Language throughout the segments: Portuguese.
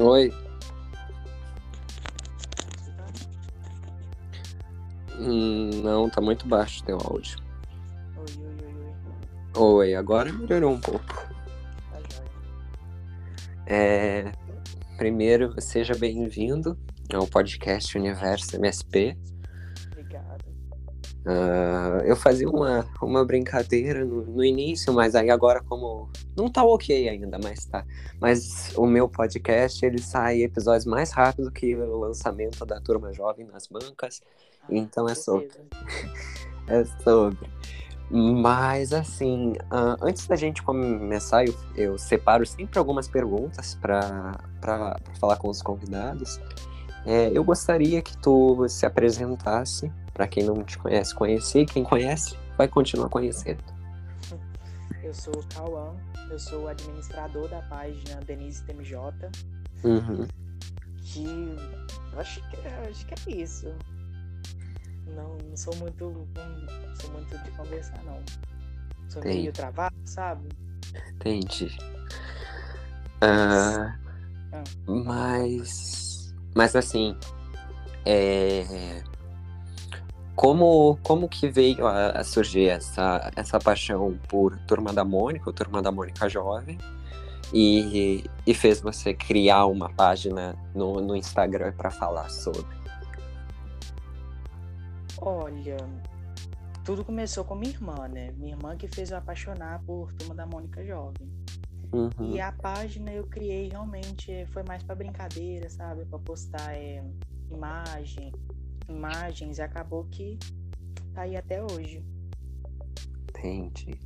Oi. Hum, não, tá muito baixo teu áudio. Oi, oi, oi, oi. Oi, agora melhorou um pouco. Tá. É, primeiro, seja bem-vindo ao podcast Universo MSP. Ah, eu fazia uma, uma brincadeira no, no início, mas aí agora como não tá ok ainda, mas tá. Mas o meu podcast ele sai episódios mais rápido que o lançamento da Turma Jovem nas bancas. Ah, Então é sobre. É sobre. Mas assim, ah, antes da gente começar, eu, eu separo sempre algumas perguntas para falar com os convidados. É, eu gostaria que tu se apresentasse, para quem não te conhece, conhecer, quem conhece, vai continuar conhecendo. Eu sou o Cauã, eu sou o administrador da página Denise TMJ, Uhum. que eu acho que, acho que é isso. Não, não sou muito não sou muito de conversar, não. Sou meio travado, sabe? Entendi. Ah, Ah. mas, mas assim, é, como, como que veio a, a surgir essa, essa paixão por Turma da Mônica, ou Turma da Mônica Jovem, e, e fez você criar uma página no, no Instagram para falar sobre? Olha, tudo começou com minha irmã, né? Minha irmã que fez eu apaixonar por Turma da Mônica Jovem. Uhum, E a página eu criei realmente foi mais pra brincadeira, sabe? Pra postar eh, imagem, imagens e acabou que tá aí até hoje. entendi.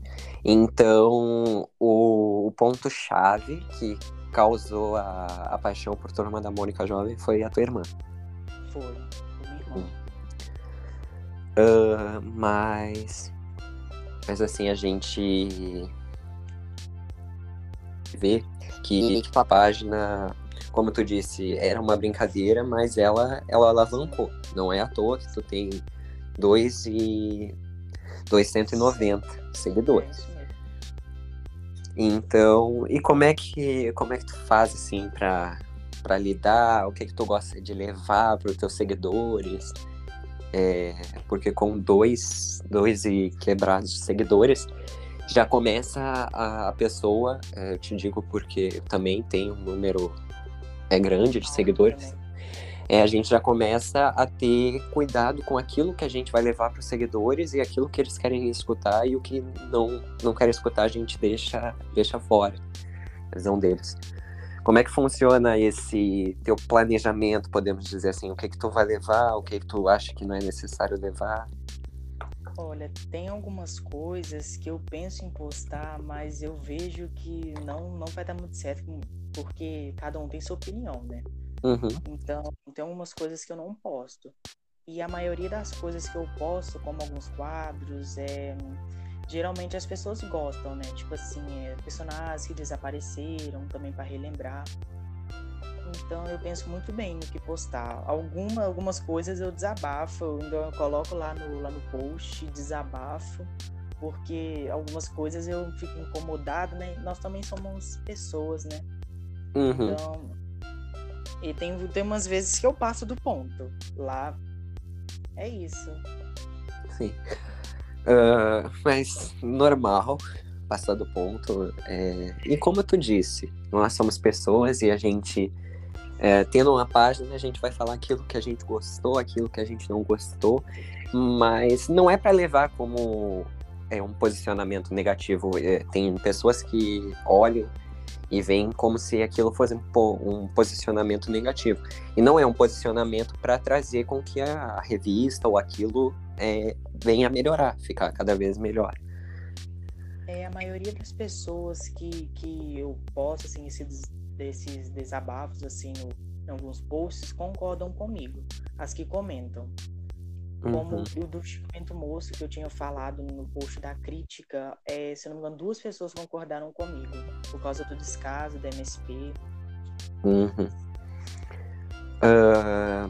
Então, o, o ponto-chave que causou a, a paixão por Turma da Mônica Jovem foi a tua irmã. Foi, foi minha irmã. Ah, mas. Mas assim, a gente vê que a página, como tu disse, era uma brincadeira, mas ela, ela alavancou. Não é à toa que tu tem dois e 290 É seguidores. mesmo. Então, e como é que como é que tu faz assim pra para lidar? O que que tu gosta de levar para os teus seguidores? É, porque com dois dois e quebrados de seguidores já começa a, a pessoa, é, eu te digo porque eu também tenho um número é grande de seguidores. É, a gente já começa a ter cuidado com aquilo que a gente vai levar para os seguidores e aquilo que eles querem escutar e o que não, não querem escutar a gente deixa, deixa fora a visão deles. Como é que funciona esse teu planejamento, podemos dizer assim? O que que tu vai levar, o que que tu acha que não é necessário levar? Olha, tem algumas coisas que eu penso em postar, mas eu vejo que não, não vai dar muito certo, porque cada um tem sua opinião, né? Uhum, Então, tem algumas coisas que eu não posto. E a maioria das coisas que eu posto, como alguns quadros, é geralmente as pessoas gostam, né? Tipo assim, é, personagens que desapareceram também para relembrar. Então eu penso muito bem no que postar. Alguma, algumas coisas eu desabafo, eu ainda coloco lá no, lá no post, desabafo, porque algumas coisas eu fico incomodado, né? Nós também somos pessoas, né? uhum. Então, e tem, tem umas vezes que eu passo do ponto. Lá é isso. Sim. Ah, mas normal, passar do ponto. é, E como tu disse, nós somos pessoas e a gente, é, tendo uma página, a gente vai falar aquilo que a gente gostou, aquilo que a gente não gostou, mas não é para levar como é, um posicionamento negativo. É, tem pessoas que olham e veem como se aquilo fosse um, um posicionamento negativo. E não é um posicionamento para trazer com que a revista ou aquilo é, venha a melhorar, ficar cada vez melhor. É, a maioria das pessoas que, que eu posto, assim, esses, desses desabafos, assim, no, em alguns posts, concordam comigo. As que comentam. Como Uhum. o do Chico Moço, que eu tinha falado no post da crítica, é, se não me engano, duas pessoas concordaram comigo. Por causa do descaso da MSP. Uhum. Ah,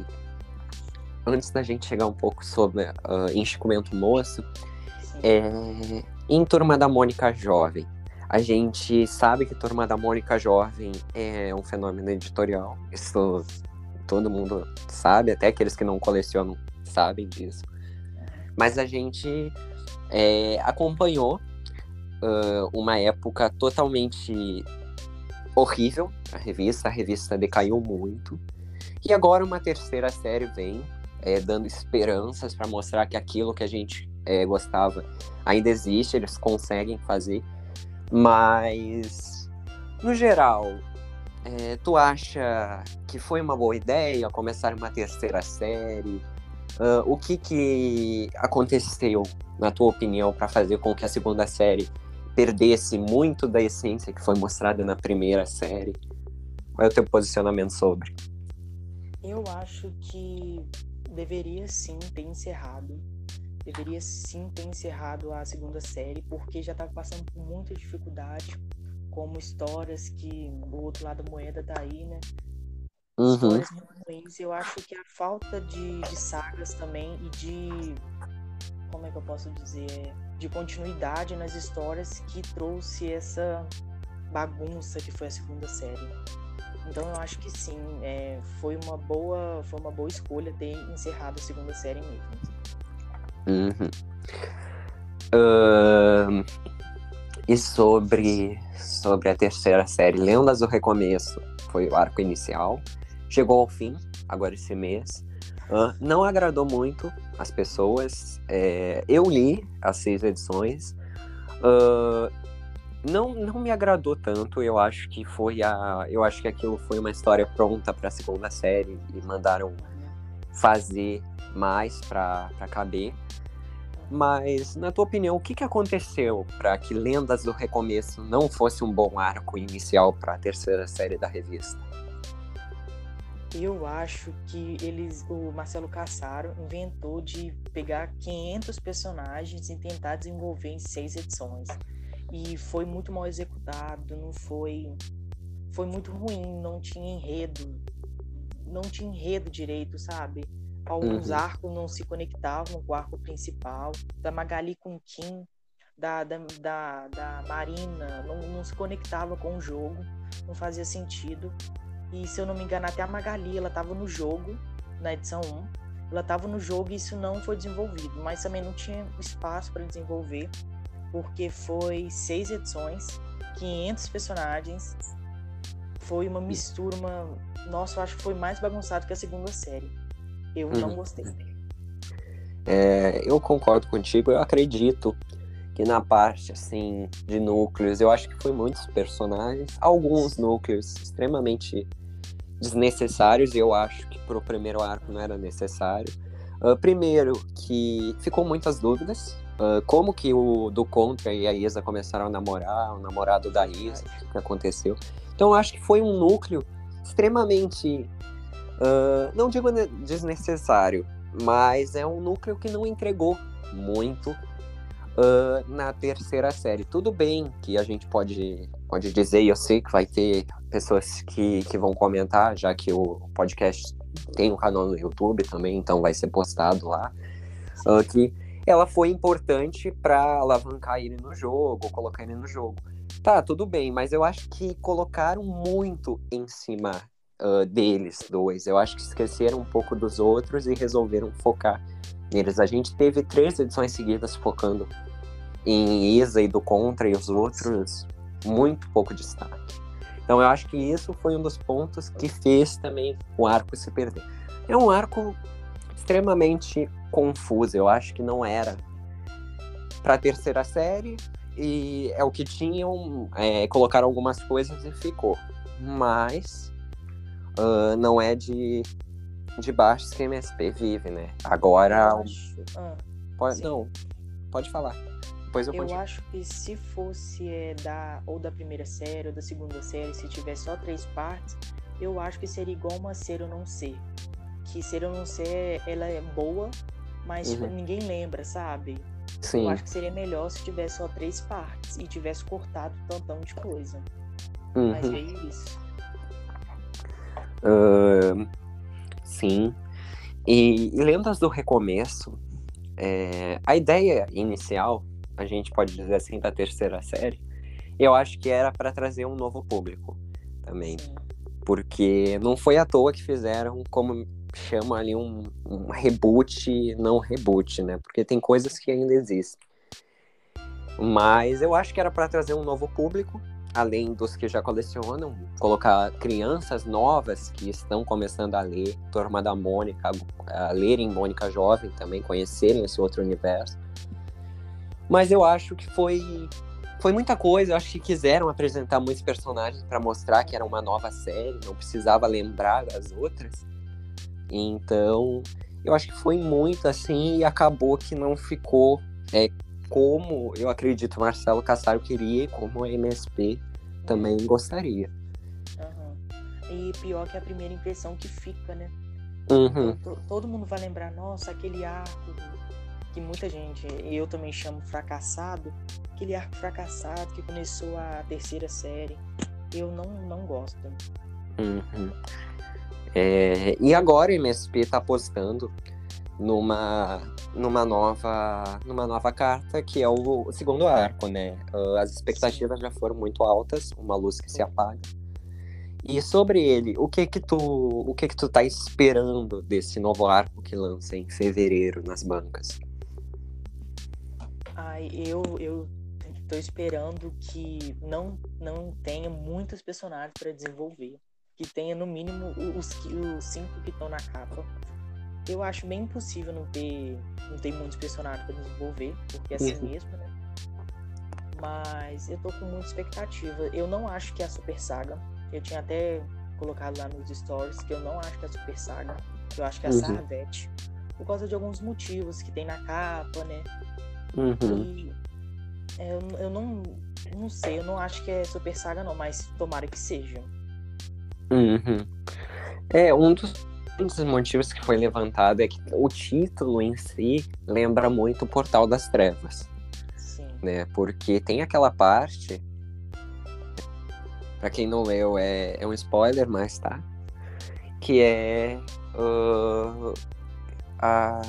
antes da gente chegar um pouco sobre uh, Enchimento Moço, Sim. é, em Turma da Mônica Jovem, A gente sabe que Turma da Mônica Jovem é um fenômeno editorial. Isso todo mundo sabe, até aqueles que não colecionam sabem disso. Mas a gente é, acompanhou uh, uma época totalmente horrível, a revista. A revista decaiu muito. E agora uma terceira série vem, é, dando esperanças para mostrar que aquilo que a gente é, gostava ainda existe, eles conseguem fazer. Mas, no geral, é, tu acha que foi uma boa ideia começar uma terceira série? Uh, o que, que aconteceu, na tua opinião, para fazer com que a segunda série perdesse muito da essência que foi mostrada na primeira série? Qual é o teu posicionamento sobre? Eu acho que deveria sim ter encerrado. Deveria sim ter encerrado a segunda série, porque já estava passando por muita dificuldade, como histórias que o outro lado da moeda tá aí, né? Uhum. Histórias ruins. Eu acho que a falta de, de sagas também e de. Como é que eu posso dizer? De continuidade nas histórias que trouxe essa bagunça que foi a segunda série. Então eu acho que sim, é, foi uma boa, foi uma boa escolha ter encerrado a segunda série mesmo. Uhum. Uh, e sobre sobre a terceira série, Lendas do Recomeço, foi o arco inicial, chegou ao fim agora esse mês. Uh, não agradou muito as pessoas. É, eu li as seis edições. Uh, não, não me agradou tanto. Eu acho que foi a. Eu acho que aquilo foi uma história pronta para a segunda série e mandaram fazer mais para caber. Mas, na tua opinião, o que, que aconteceu para que Lendas do Recomeço não fosse um bom arco inicial para a terceira série da revista? Eu acho que eles, o Marcelo Cassaro inventou de pegar 500 personagens e tentar desenvolver em seis edições e foi muito mal executado, não foi foi muito ruim, não tinha enredo, não tinha enredo direito, sabe? Alguns uhum. arcos não se conectavam com o arco principal, da Magali com Kim, da, da, da, da Marina, não, não se conectava com o jogo, não fazia sentido. E se eu não me engano, até a Magali, ela estava no jogo, na edição 1, ela estava no jogo e isso não foi desenvolvido, mas também não tinha espaço para desenvolver porque foi seis edições, 500 personagens, foi uma mistura, uma... Nossa, eu acho que foi mais bagunçado que a segunda série. Eu uhum. não gostei. É, eu concordo contigo, eu acredito que na parte assim de núcleos, eu acho que foi muitos personagens, alguns núcleos extremamente desnecessários, e eu acho que pro primeiro arco não era necessário. Uh, primeiro, que ficou muitas dúvidas Uh, como que o do Contra e a Isa começaram a namorar, o namorado da Isa, o que aconteceu. Então eu acho que foi um núcleo extremamente, uh, não digo desnecessário, mas é um núcleo que não entregou muito uh, na terceira série. Tudo bem que a gente pode, pode dizer, e eu sei que vai ter pessoas que, que vão comentar, já que o podcast tem um canal no YouTube também, então vai ser postado lá, que ela foi importante para alavancar ele no jogo, colocar ele no jogo. Tá, tudo bem, mas eu acho que colocaram muito em cima uh, deles dois. Eu acho que esqueceram um pouco dos outros e resolveram focar neles. A gente teve três edições seguidas focando em Isa e do Contra e os outros muito pouco destaque. Então eu acho que isso foi um dos pontos que fez também o arco se perder. É um arco extremamente confusa. Eu acho que não era para a terceira série e é o que tinham. É, colocaram algumas coisas e ficou. Mas uh, não é de, de baixo que MSP vive, né? Agora. Ah, pode, não, pode falar. Depois eu, eu acho que se fosse é, da, ou da primeira série ou da segunda série, se tivesse só três partes, eu acho que seria igual uma ser ou não ser. Que ser ou não ser, ela é boa, mas tipo, uhum. ninguém lembra, sabe? Sim. Eu acho que seria melhor se tivesse só três partes e tivesse cortado tantão de coisa. Uhum. Mas é isso. Uh, sim. E, e Lendas do Recomeço, é, a ideia inicial, a gente pode dizer assim, da terceira série, eu acho que era para trazer um novo público também. Porque não foi à toa que fizeram como chama ali um, um reboot, não reboot, né? Porque tem coisas que ainda existem. Mas eu acho que era para trazer um novo público, além dos que já colecionam, colocar crianças novas que estão começando a ler Turma da Mônica, a lerem Mônica Jovem também, conhecerem esse outro universo. Mas eu acho que foi foi muita coisa. Eu acho que quiseram apresentar muitos personagens para mostrar que era uma nova série, não precisava lembrar das outras. Então, eu acho que foi muito assim e acabou que não ficou é, como eu acredito Marcelo Cassaro queria e como a MSP também gostaria. Uhum. E pior que a primeira impressão que fica, né? Uhum. Todo, todo mundo vai lembrar, nossa, aquele arco que muita gente, eu também chamo fracassado, aquele arco fracassado que começou a terceira série. Eu não, não gosto. Uhum. É, e agora o MSP está apostando numa, numa, nova, numa nova carta, que é o, o segundo arco, né? Uh, as expectativas já foram muito altas, uma luz que se apaga. E sobre ele, o que que tu, o que que tu tá esperando desse novo arco que lança em fevereiro nas bancas? Ai, eu eu tô esperando que não não tenha muitos personagens para desenvolver que tenha no mínimo os, os cinco que estão na capa. Eu acho bem impossível não ter, não ter muitos personagens para desenvolver, porque é assim uhum. mesmo, né? Mas eu tô com muita expectativa. Eu não acho que é a Super Saga. Eu tinha até colocado lá nos stories que eu não acho que é a Super Saga. Eu acho que é a uhum. Sarvete. Por causa de alguns motivos que tem na capa, né? Uhum. E é, eu, eu não, não sei, eu não acho que é Super Saga não, mas tomara que seja. Uhum. É, um dos, um dos motivos que foi levantado é que o título em si lembra muito o Portal das Trevas. Sim. Né? Porque tem aquela parte. Pra quem não leu, é, é um spoiler, mas tá. Que é. Uh, a,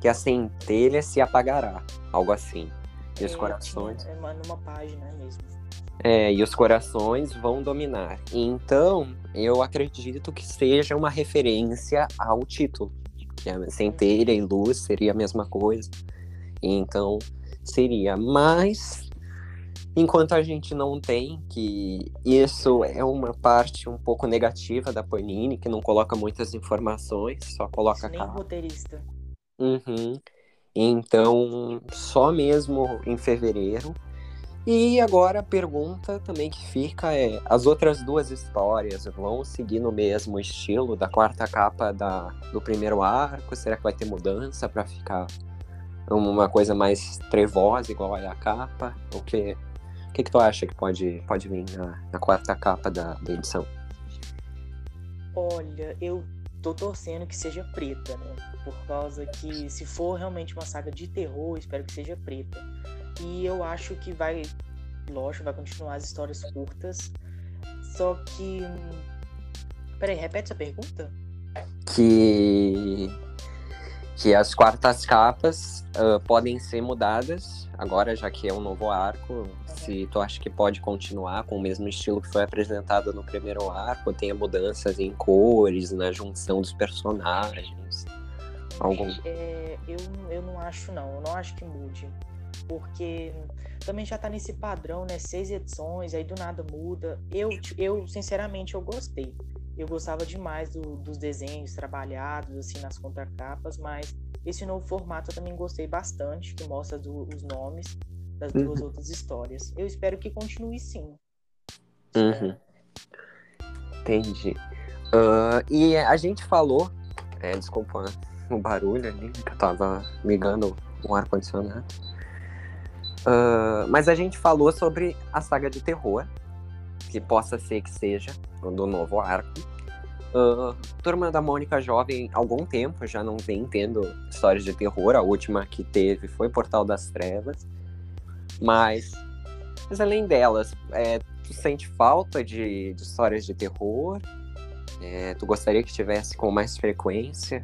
que a centelha se apagará. Algo assim. E os é, corações. É numa página mesmo. É, e os corações vão dominar. Então, eu acredito que seja uma referência ao título. Que a centelha e luz seria a mesma coisa. Então, seria. Mas, enquanto a gente não tem, que isso é uma parte um pouco negativa da Panini, que não coloca muitas informações, só coloca Nem roteirista. Uhum. Então, só mesmo em fevereiro e agora a pergunta também que fica é: as outras duas histórias vão seguir no mesmo estilo da quarta capa da, do primeiro arco? Será que vai ter mudança para ficar uma coisa mais trevosa, igual a capa? O que, o que, que tu acha que pode, pode vir na, na quarta capa da, da edição? Olha, eu tô torcendo que seja preta, né? Por causa que se for realmente uma saga de terror, espero que seja preta. E eu acho que vai, lógico, vai continuar as histórias curtas. Só que. Peraí, repete essa pergunta? Que. Que as quartas capas uh, podem ser mudadas agora, já que é um novo arco. Uhum. Se tu acha que pode continuar com o mesmo estilo que foi apresentado no primeiro arco, tenha mudanças em cores, na junção dos personagens. Algum... É, eu, eu não acho, não. Eu não acho que mude porque também já tá nesse padrão, né? Seis edições, aí do nada muda. Eu, eu sinceramente, eu gostei. Eu gostava demais do, dos desenhos trabalhados, assim, nas contracapas, mas esse novo formato eu também gostei bastante, que mostra do, os nomes das duas uhum. outras histórias. Eu espero que continue sim. Uhum. Entendi. Uh, e a gente falou, é, desculpa o barulho ali, que eu tava ligando o ar-condicionado. Uh, mas a gente falou sobre a saga de terror, que possa ser que seja do novo arco. Uh, Turma da Mônica Jovem, algum tempo já não vem tendo histórias de terror. A última que teve foi Portal das Trevas. Mas, mas além delas, é, tu sente falta de, de histórias de terror? É, tu gostaria que tivesse com mais frequência?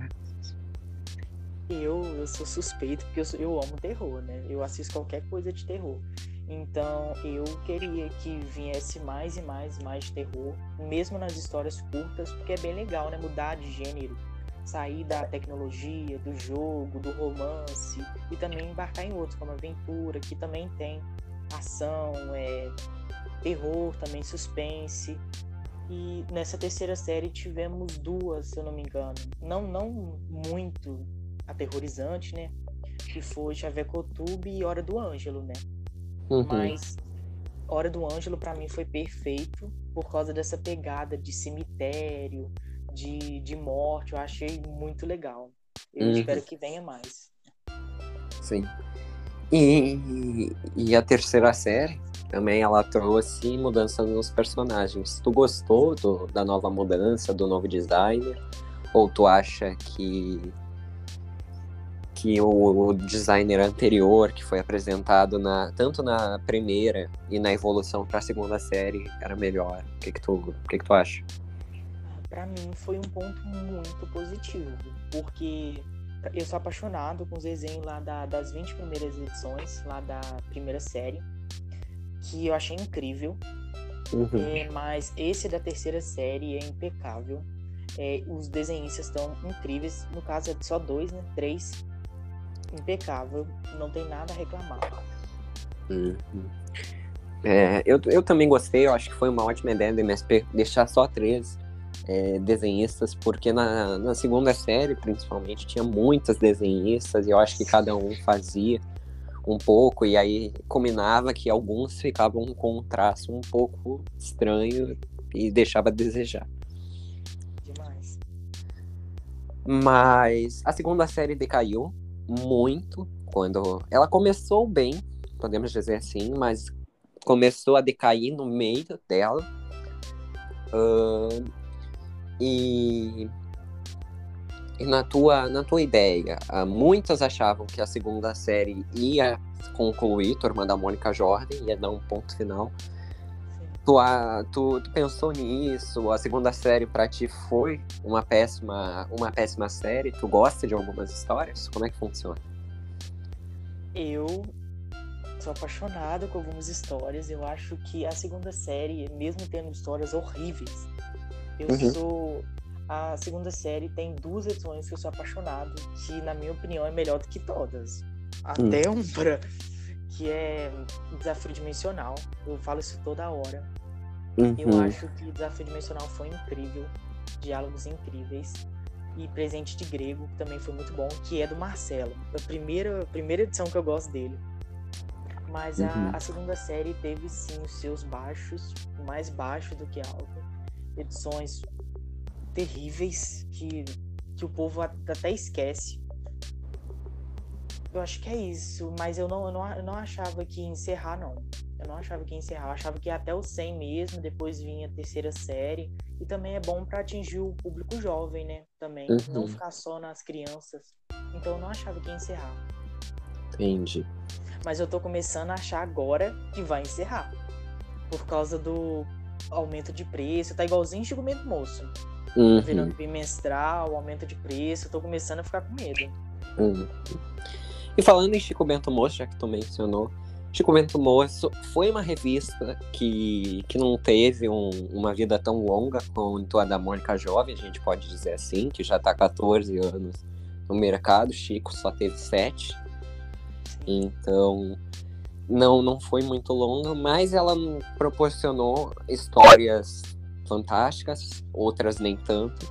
Eu, eu sou suspeito porque eu, eu amo terror, né? Eu assisto qualquer coisa de terror. Então eu queria que viesse mais e mais mais de terror, mesmo nas histórias curtas, porque é bem legal, né? Mudar de gênero, sair da tecnologia, do jogo, do romance e também embarcar em outros, como aventura, que também tem ação, é, terror, também suspense. E nessa terceira série tivemos duas, se eu não me engano. Não, não muito aterrorizante, né? Que foi Chavecotube e Hora do Ângelo, né? Uhum. Mas Hora do Ângelo para mim foi perfeito por causa dessa pegada de cemitério, de, de morte. Eu achei muito legal. Eu uhum. espero que venha mais. Sim. E, e a terceira série também ela trouxe mudança nos personagens. Tu gostou do, da nova mudança, do novo designer? Ou tu acha que que o, o, designer anterior que foi apresentado na, tanto na primeira e na evolução para a segunda série era melhor. O que que tu, o que que tu acha? Para mim foi um ponto muito positivo, porque eu sou apaixonado com os desenhos lá da, das 20 primeiras edições, lá da primeira série, que eu achei incrível. Uhum. É, mas esse da terceira série é impecável. É, os desenhistas estão incríveis. No caso é só dois, né? Três impecável, não tem nada a reclamar. Uhum. É, eu, eu também gostei, eu acho que foi uma ótima ideia do MSP deixar só três é, desenhistas, porque na, na segunda série, principalmente, tinha muitas desenhistas e eu acho que cada um fazia um pouco, e aí combinava que alguns ficavam com um traço um pouco estranho e deixava a desejar. Demais. Mas a segunda série decaiu, muito quando ela começou bem, podemos dizer assim, mas começou a decair no meio dela. Uh, e, e na tua na tua ideia, uh, muitas achavam que a segunda série ia concluir Turma da Mônica Jordan, ia dar um ponto final. Tu, tu, tu, pensou nisso? A segunda série para ti foi uma péssima, uma péssima série? Tu gosta de algumas histórias? Como é que funciona? Eu sou apaixonada com algumas histórias. Eu acho que a segunda série, mesmo tendo histórias horríveis, eu uhum. sou. A segunda série tem duas edições que eu sou apaixonado, que na minha opinião é melhor do que todas. Até uhum. Umbra, que é Desafio Dimensional. Eu falo isso toda hora. Uhum. Eu acho que Desafio Dimensional foi incrível, diálogos incríveis. E Presente de Grego, que também foi muito bom, que é do Marcelo. A primeira, a primeira edição que eu gosto dele. Mas uhum. a, a, segunda série teve sim os seus baixos, mais baixo do que alto. Edições terríveis que, que o povo até esquece. Eu acho que é isso, mas eu não, eu não, eu não achava que ia encerrar, não. Eu não achava que ia encerrar, eu achava que ia até o 100 mesmo, depois vinha a terceira série. E também é bom para atingir o público jovem, né? Também, uhum. não ficar só nas crianças. Então eu não achava que ia encerrar. Entendi. Mas eu tô começando a achar agora que vai encerrar. Por causa do aumento de preço, tá igualzinho Chico Moço. Uhum. Tá virando bimestral, aumento de preço, eu tô começando a ficar com medo. Uhum. E falando em Chico Bento Moço, já que tu mencionou, Chico Bento Moço foi uma revista que, que não teve um, uma vida tão longa quanto a da Mônica Jovem, a gente pode dizer assim, que já está 14 anos no mercado, Chico só teve 7. Então, não, não foi muito longa, mas ela proporcionou histórias fantásticas, outras nem tanto.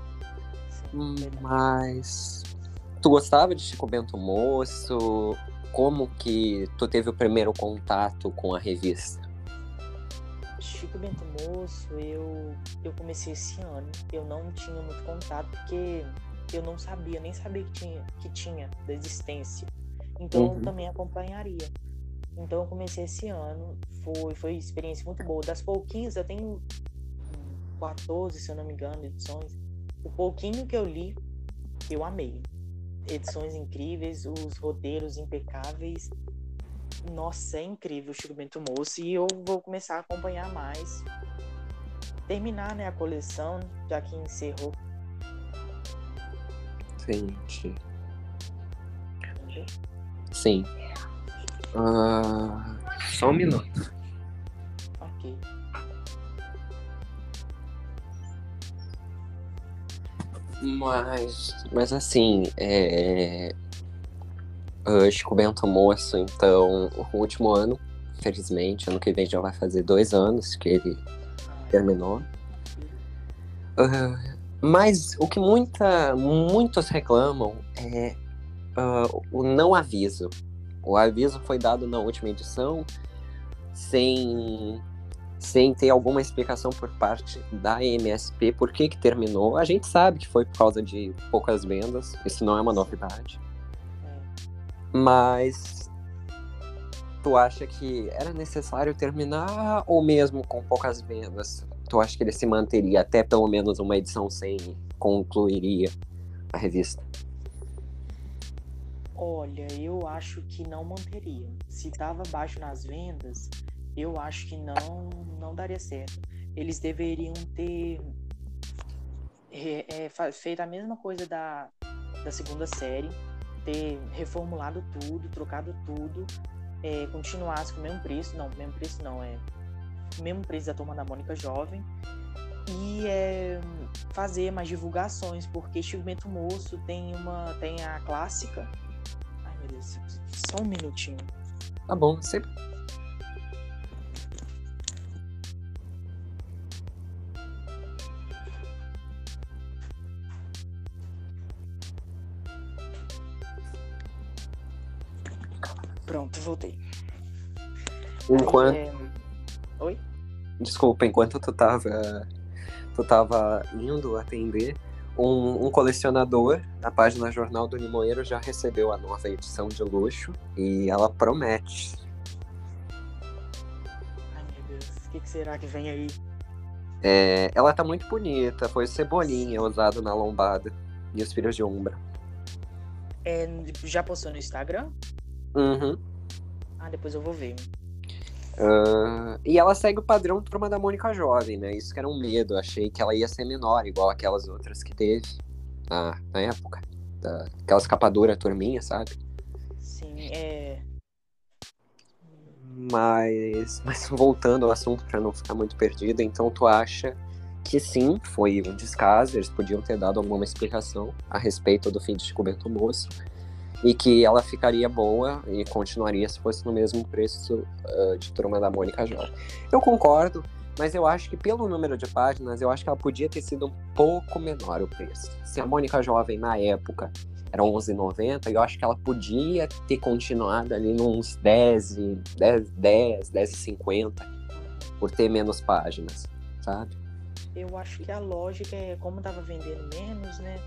Mas Tu gostava de Chico Bento Moço? Como que tu teve o primeiro contato com a revista? Chico Bento Moço, eu, eu comecei esse ano. Eu não tinha muito contato porque eu não sabia, nem sabia que tinha, que tinha da existência. Então uhum. eu também acompanharia. Então eu comecei esse ano. Foi, foi experiência muito boa. Das pouquinhas, eu tenho 14, se eu não me engano, edições. O pouquinho que eu li, eu amei edições incríveis, os roteiros impecáveis. Nossa, é incrível o Chico Bento Moço e eu vou começar a acompanhar mais. Terminar né, a coleção, já que encerrou. Entendi. Sim. Uh, Só um minuto. Ok. Mas, mas assim, é... Chico Bento Moço, então, o último ano, felizmente, ano que vem já vai fazer dois anos que ele terminou. Uh, mas o que muita, muitos reclamam é uh, o não aviso. O aviso foi dado na última edição sem sem ter alguma explicação por parte da MSP por que, que terminou. A gente sabe que foi por causa de poucas vendas, isso não é uma novidade. Mas tu acha que era necessário terminar ou mesmo com poucas vendas? Tu acha que ele se manteria até pelo menos uma edição sem concluiria a revista? Olha, eu acho que não manteria. Se estava baixo nas vendas, eu acho que não, não daria certo. Eles deveriam ter é, é, feito a mesma coisa da, da segunda série, ter reformulado tudo, trocado tudo, é, continuasse com o mesmo preço, não, mesmo preço não, é o mesmo preço da Turma da Mônica Jovem, e é, fazer mais divulgações, porque Chico Bento Moço tem uma tem a clássica. Ai meu Deus, só um minutinho. Tá bom, sempre Enquanto. É... Oi? Desculpa, enquanto tu tava. Tu tava indo atender, um, um, colecionador da página Jornal do Limoeiro já recebeu a nova edição de luxo e ela promete. Ai meu Deus, o que, que, será que vem aí? É, ela tá muito bonita, foi cebolinha usado na lombada e os filhos de Umbra. É, já postou no Instagram? Uhum. Ah, depois eu vou ver. Uh, e ela segue o padrão Turma da Mônica Jovem, né? Isso que era um medo. Achei que ela ia ser menor, igual aquelas outras que teve na, na época. Da, aquela escapadora turminha, sabe? Sim, é. Mas, mas voltando ao assunto para não ficar muito perdido, então tu acha que sim, foi um descaso, eles podiam ter dado alguma explicação a respeito do fim de Chico Bento Moço e que ela ficaria boa e continuaria se fosse no mesmo preço uh, de Turma da Mônica Jovem. Eu concordo, mas eu acho que pelo número de páginas, eu acho que ela podia ter sido um pouco menor o preço. Se a Mônica Jovem na época era 11,90, eu acho que ela podia ter continuado ali nos 10, 10, 10, 10,50 por ter menos páginas, sabe? Eu acho que a lógica é como tava vendendo menos, né?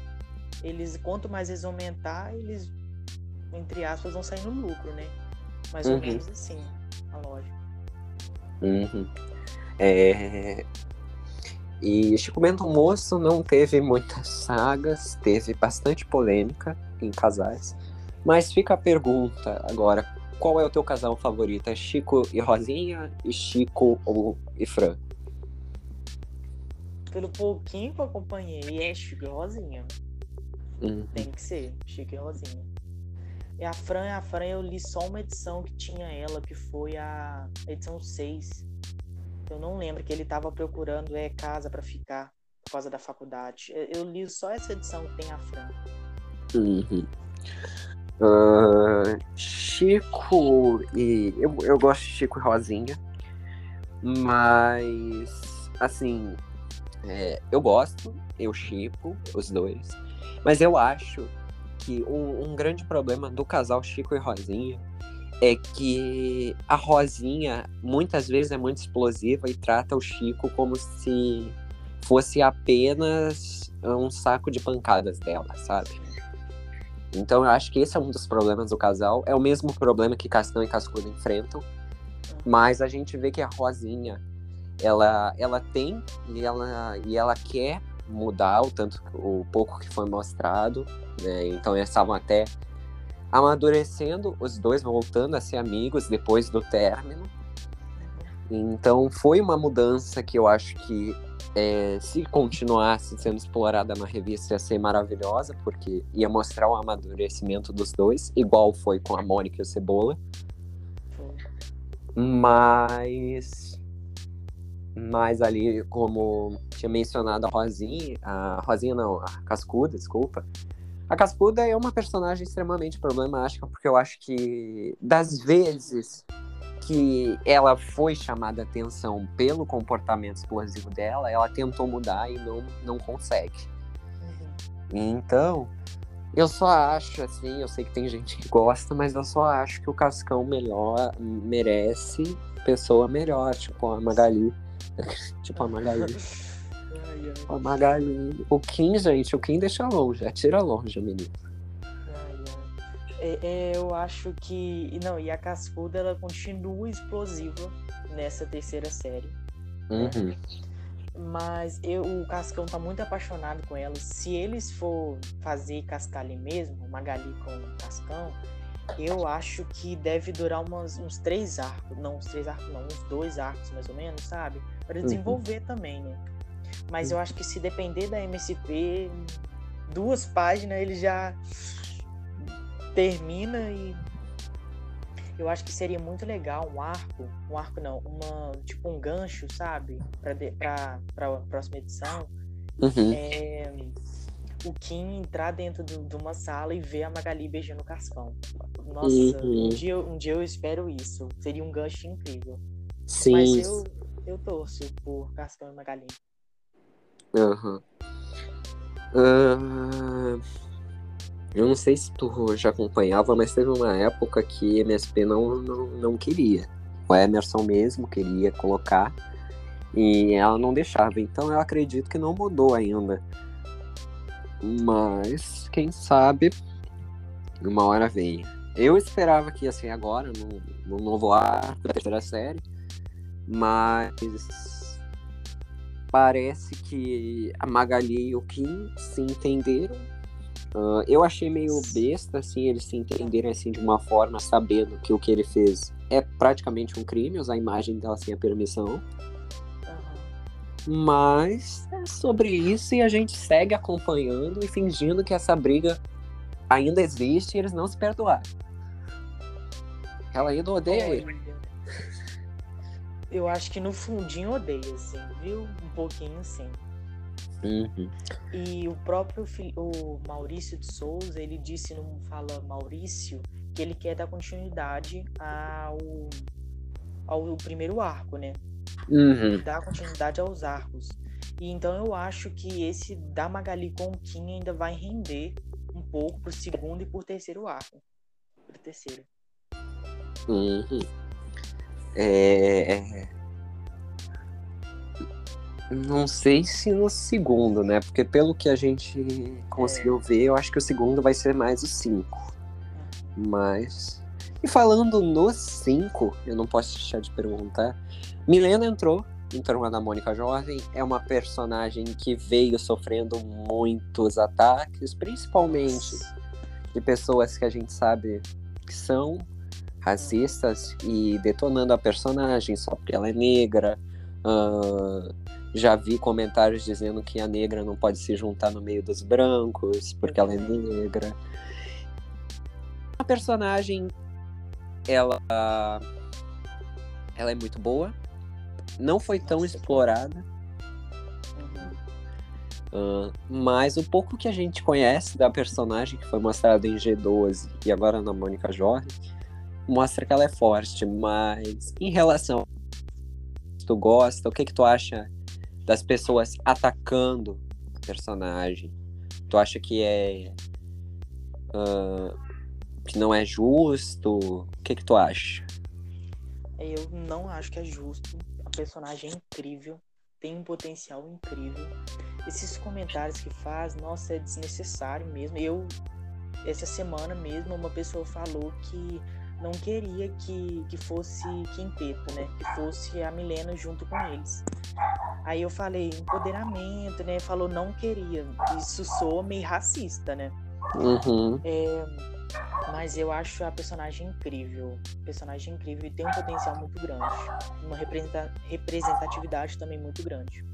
Eles quanto mais eles aumentar, eles entre aspas, vão sair no lucro, né? Mais ou uhum. menos assim, a lógica. Uhum. É... E Chico Bento Moço não teve muitas sagas, teve bastante polêmica em casais. Mas fica a pergunta agora: qual é o teu casal favorito? É Chico e Rosinha e Chico ou e Fran? Pelo pouquinho que eu acompanhei, é Chico e Rosinha. Uhum. Tem que ser, Chico e Rosinha. E a Fran, a Fran eu li só uma edição que tinha ela, que foi a edição 6. Eu não lembro que ele estava procurando é casa para ficar por causa da faculdade. Eu, li só essa edição que tem a Fran. Uhum. Uh, Chico e. Eu, eu gosto de Chico e Rosinha. Mas assim, é, eu gosto, eu chipo os dois. Mas eu acho que um, um grande problema do casal Chico e Rosinha é que a Rosinha muitas vezes é muito explosiva e trata o Chico como se fosse apenas um saco de pancadas dela, sabe? Então eu acho que esse é um dos problemas do casal. É o mesmo problema que Castão e Cascudo enfrentam, mas a gente vê que a Rosinha ela, ela tem e ela, e ela quer mudar o tanto o pouco que foi mostrado, né? Então eles estavam até amadurecendo, os dois voltando a ser amigos depois do término. Então foi uma mudança que eu acho que é, se continuasse sendo explorada na revista ia ser maravilhosa, porque ia mostrar o amadurecimento dos dois, igual foi com a Mônica e o Cebola. Mas. Mas ali, como tinha mencionado a Rosinha, a Rosinha não, a Cascuda, desculpa. A Cascuda é uma personagem extremamente problemática, porque eu acho que das vezes que ela foi chamada atenção pelo comportamento explosivo dela, ela tentou mudar e não, não consegue. Uhum. Então, eu só acho, assim, eu sei que tem gente que gosta, mas eu só acho que o Cascão melhor merece pessoa melhor, tipo a Magali. tipo a Magali. A Magali. O Kim, gente, o Kim deixa longe, atira longe o menino. É, é, eu acho que. Não, e a Cascuda ela continua explosiva nessa terceira série. Uhum. Mas eu, o Cascão tá muito apaixonado com ela. Se eles for fazer Cascali mesmo, Magali com Cascão, eu acho que deve durar umas, uns três arcos. Não, uns três arcos, não, uns dois arcos mais ou menos, sabe? Para uhum. desenvolver uhum. também, né? Mas eu acho que se depender da MSP, duas páginas ele já termina e eu acho que seria muito legal um arco, um arco não, uma tipo um gancho, sabe, para para a próxima edição. Uhum. É, o Kim entrar dentro do, de uma sala e ver a Magali beijando o Cascão. Nossa, uhum. um, dia, um dia eu espero isso. Seria um gancho incrível. Sim. Mas eu, eu torço por Cascão e Magali. Aham. Uhum. Uh... Eu não sei se tu já acompanhava, mas teve uma época que MSP não, não, não queria. O Emerson mesmo queria colocar e ela não deixava. Então eu acredito que não mudou ainda. Mas quem sabe uma hora vem. Eu esperava que ia ser agora, no, no novo arco da terceira série, mas parece que a Magali e o Kim se entenderam Uh, eu achei meio besta, assim, eles se entenderem assim de uma forma, sabendo que o que ele fez é praticamente um crime, usar a imagem dela sem a permissão. Mas é sobre isso e a gente segue acompanhando e fingindo que essa briga ainda existe e eles não se perdoaram. Ela ainda odeia Olha, ele. Eu acho que no fundinho odeia, assim, viu? Um pouquinho sim. Uhum. E o próprio o Maurício de Souza, ele disse no Fala Maurício que ele quer dar continuidade ao, ao primeiro arco, né? Uhum. Dar continuidade aos arcos. E então eu acho que esse da Magali com o Kim ainda vai render um pouco pro segundo e pro terceiro arco. Pro terceiro. Uhum. É, é não sei se no segundo, né? Porque pelo que a gente conseguiu é. ver, eu acho que o segundo vai ser mais o 5. Mas. E falando no 5, eu não posso deixar de perguntar. Milena entrou em Turma da Mônica Jovem. É uma personagem que veio sofrendo muitos ataques, principalmente de pessoas que a gente sabe que são racistas e detonando a personagem só porque ela é negra. Uh, já vi comentários dizendo que a negra não pode se juntar no meio dos brancos porque ela é negra. A personagem, ela, ela é muito boa. Não foi tão explorada. Uh, mas o pouco que a gente conhece da personagem que foi mostrado em G12 e agora na Mônica Jorge mostra que ela é forte, mas em relação tu gosta, o que que tu acha das pessoas atacando a personagem? Tu acha que é. Uh, que não é justo? O que, que tu acha? Eu não acho que é justo. A personagem é incrível, tem um potencial incrível. Esses comentários que faz, nossa, é desnecessário mesmo. Eu, essa semana mesmo, uma pessoa falou que não queria que, que fosse quinteto, né? Que fosse a Milena junto com eles. Aí eu falei, empoderamento, né? Falou, não queria. Isso soa meio racista, né? Uhum. É, mas eu acho a personagem incrível. Personagem incrível e tem um potencial muito grande. Uma representatividade também muito grande.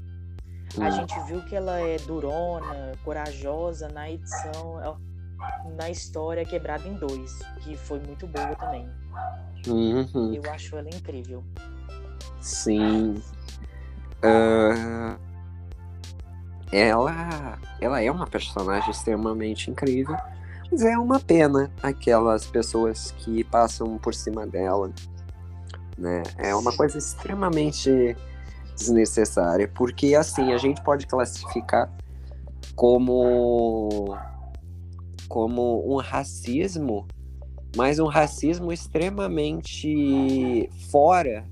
Uhum. A gente viu que ela é durona, corajosa na edição. na história Quebrada em Dois, que foi muito boa também. Uhum. Eu acho ela incrível. Sim. Uh, ela, ela é uma personagem extremamente incrível, é uma pena aquelas pessoas que passam por cima dela. Né? É uma coisa extremamente desnecessária, porque assim a gente pode classificar como como um racismo, mas um racismo extremamente fora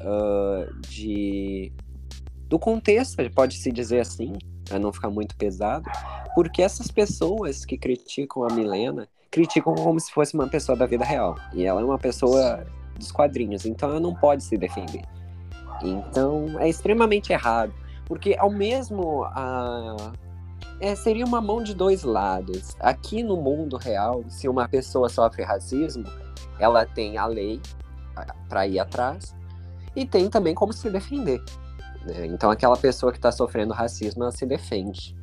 uh, de do contexto, pode se dizer assim, para não ficar muito pesado, porque essas pessoas que criticam a Milena criticam como se fosse uma pessoa da vida real, e ela é uma pessoa dos quadrinhos, então ela não pode se defender. Então é extremamente errado, porque ao mesmo a é, seria uma mão de dois lados. Aqui no mundo real, se uma pessoa sofre racismo, ela tem a lei para ir atrás e tem também como se defender. Né? Então, aquela pessoa que está sofrendo racismo, ela se defende.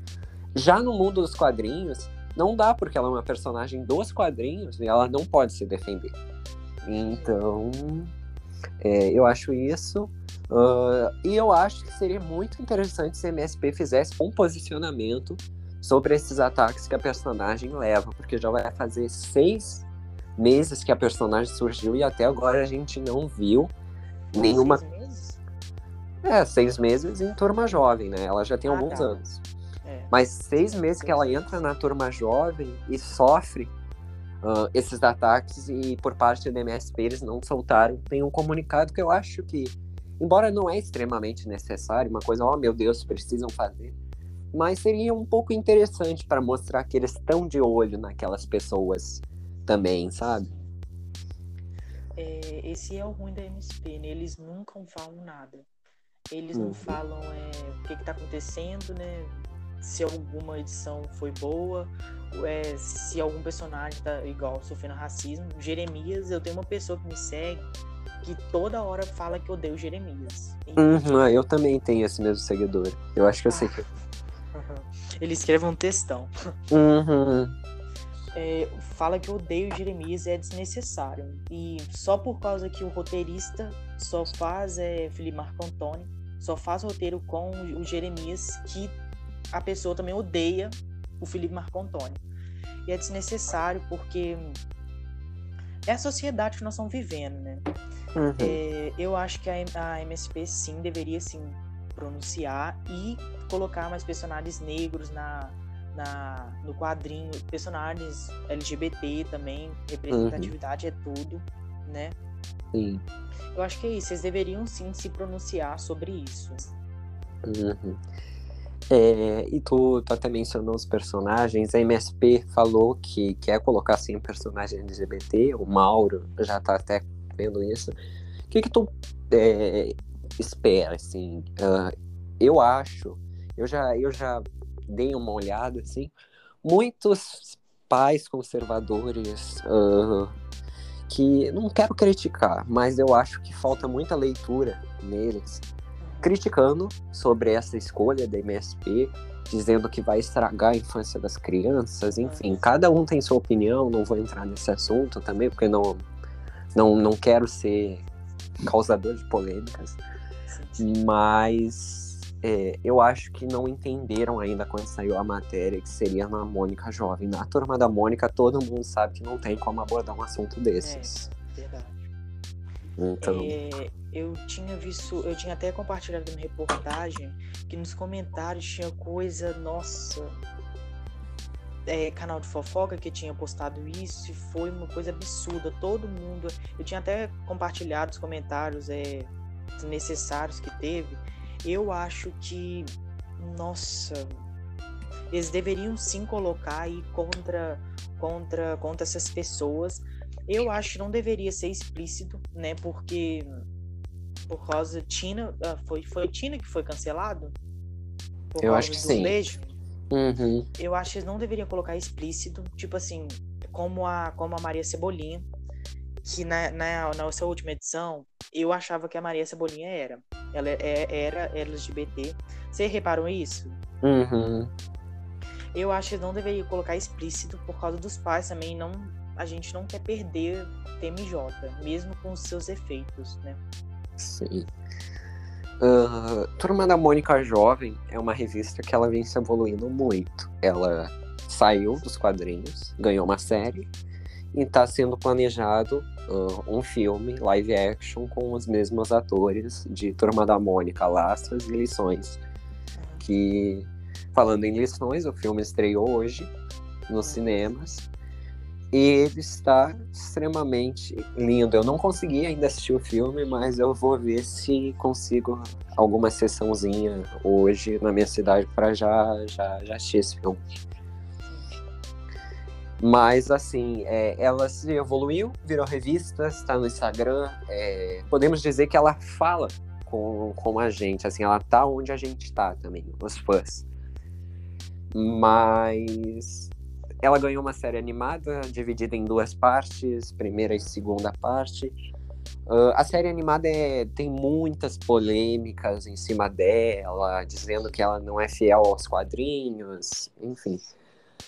Já no mundo dos quadrinhos, não dá porque ela é uma personagem dos quadrinhos e ela não pode se defender. Então, é, eu acho isso. Uh, e eu acho que seria muito interessante se a MSP fizesse um posicionamento sobre esses ataques que a personagem leva, porque já vai fazer seis meses que a personagem surgiu e até agora a gente não viu nenhuma. É, seis meses em turma jovem, né? Ela já tem Ah, alguns tá. anos. É. Mas seis meses que ela entra na turma jovem e sofre ah, esses ataques e por parte da MSP eles não soltaram nenhum comunicado que eu acho que, embora não é extremamente necessário, uma coisa, oh meu Deus, precisam fazer, mas seria um pouco interessante para mostrar que eles estão de olho naquelas pessoas também, sabe? É, esse é o ruim da MSP, né? Eles nunca falam nada. Eles Uhum. não falam é, o que, que tá acontecendo, né? Se alguma edição foi boa, é, se algum personagem tá igual sofrendo racismo. Jeremias, eu tenho uma pessoa que me segue que toda hora fala que odeia o Jeremias. E- Uhum, ah, eu também tenho esse mesmo seguidor. Eu acho que eu sei. que- Ele escreve um textão. Uhum. é, fala que odeia o Jeremias é desnecessário. E só por causa que o roteirista só faz, é, Felipe Marco Antônio, só faz roteiro com o Jeremias, que a pessoa também odeia o Felipe Marco Antônio. E é desnecessário porque é a sociedade que nós estamos vivendo, né? Uhum. É, eu acho que a, a MSP sim deveria sim pronunciar e colocar mais personagens negros na, na no quadrinho, personagens LGBT também, representatividade é tudo, né? Sim. Eu acho que é isso, eles deveriam sim se pronunciar sobre isso. Uhum. É, e tu, tu até mencionou os personagens. A MSP falou que quer colocar sim um personagem LGBT. O Mauro já tá até vendo isso. O que que tu é, espera, assim? Ah, eu acho, eu já, eu já dei uma olhada, assim. Muitos pais conservadores ah, que não quero criticar, mas eu acho que falta muita leitura neles criticando sobre essa escolha da MSP, dizendo que vai estragar a infância das crianças, enfim, cada um tem sua opinião, não vou entrar nesse assunto também, porque não, não, não quero ser causador de polêmicas, mas é, eu acho que não entenderam ainda quando saiu a matéria que seria na Mônica Jovem. Na turma da Mônica, todo mundo sabe que não tem como abordar um assunto desses. É, verdade. Então, É, eu tinha visto, eu tinha até compartilhado uma reportagem que nos comentários tinha coisa, nossa, é, canal de fofoca que tinha postado isso e foi uma coisa absurda. Todo mundo, eu tinha até compartilhado os comentários é, desnecessários que teve. Eu acho que, nossa, eles deveriam sim colocar aí contra, contra, contra essas pessoas. Eu acho que não deveria ser explícito, né? Porque por causa Tina, ah, foi foi Tina que foi cancelado? Por Eu causa acho que do sim. beijo? uhum, Eu acho que eles não deveriam colocar explícito, tipo assim, como a como a Maria Cebolinha, que na, na, na sua última edição, eu achava que a Maria Cebolinha era. Ela é, era LGBT. Você reparou isso? uhum, Eu acho que não deveria colocar explícito por causa dos pais também. Não, a gente não quer perder TMJ, mesmo com os seus efeitos, né? Sim. Uh, Turma da Mônica Jovem é uma revista que ela vem se evoluindo muito. Ela saiu dos quadrinhos, ganhou uma série e está sendo planejado um filme live action com os mesmos atores de Turma da Mônica, Laços e Lições. Que, falando em lições, o filme estreou hoje nos cinemas e ele está extremamente lindo. Eu não consegui ainda assistir o filme, mas eu vou ver se consigo alguma sessãozinha hoje na minha cidade para já, já, já assistir esse filme. Mas, assim, é, ela se evoluiu, virou revista, está no Instagram. É, podemos dizer que ela fala com, com a gente, assim, ela tá onde a gente está também, os fãs. Mas ela ganhou uma série animada, dividida em duas partes, primeira e segunda parte. Uh, a série animada é, tem muitas polêmicas em cima dela, dizendo que ela não é fiel aos quadrinhos, enfim.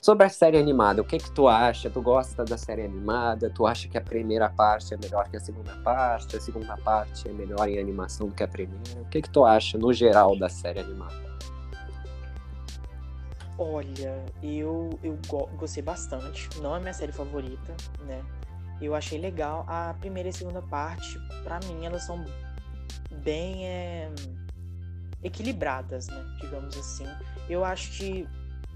Sobre a série animada, o que que tu acha? Tu gosta da série animada? Tu acha que a primeira parte é melhor que a segunda parte? A segunda parte é melhor em animação do que a primeira? O que que tu acha, no geral, da série animada? Olha, eu, eu gostei bastante. Não é minha série favorita, né? Eu achei legal. A primeira e a segunda parte, para mim, elas são bem é, equilibradas, né? Digamos assim. Eu acho que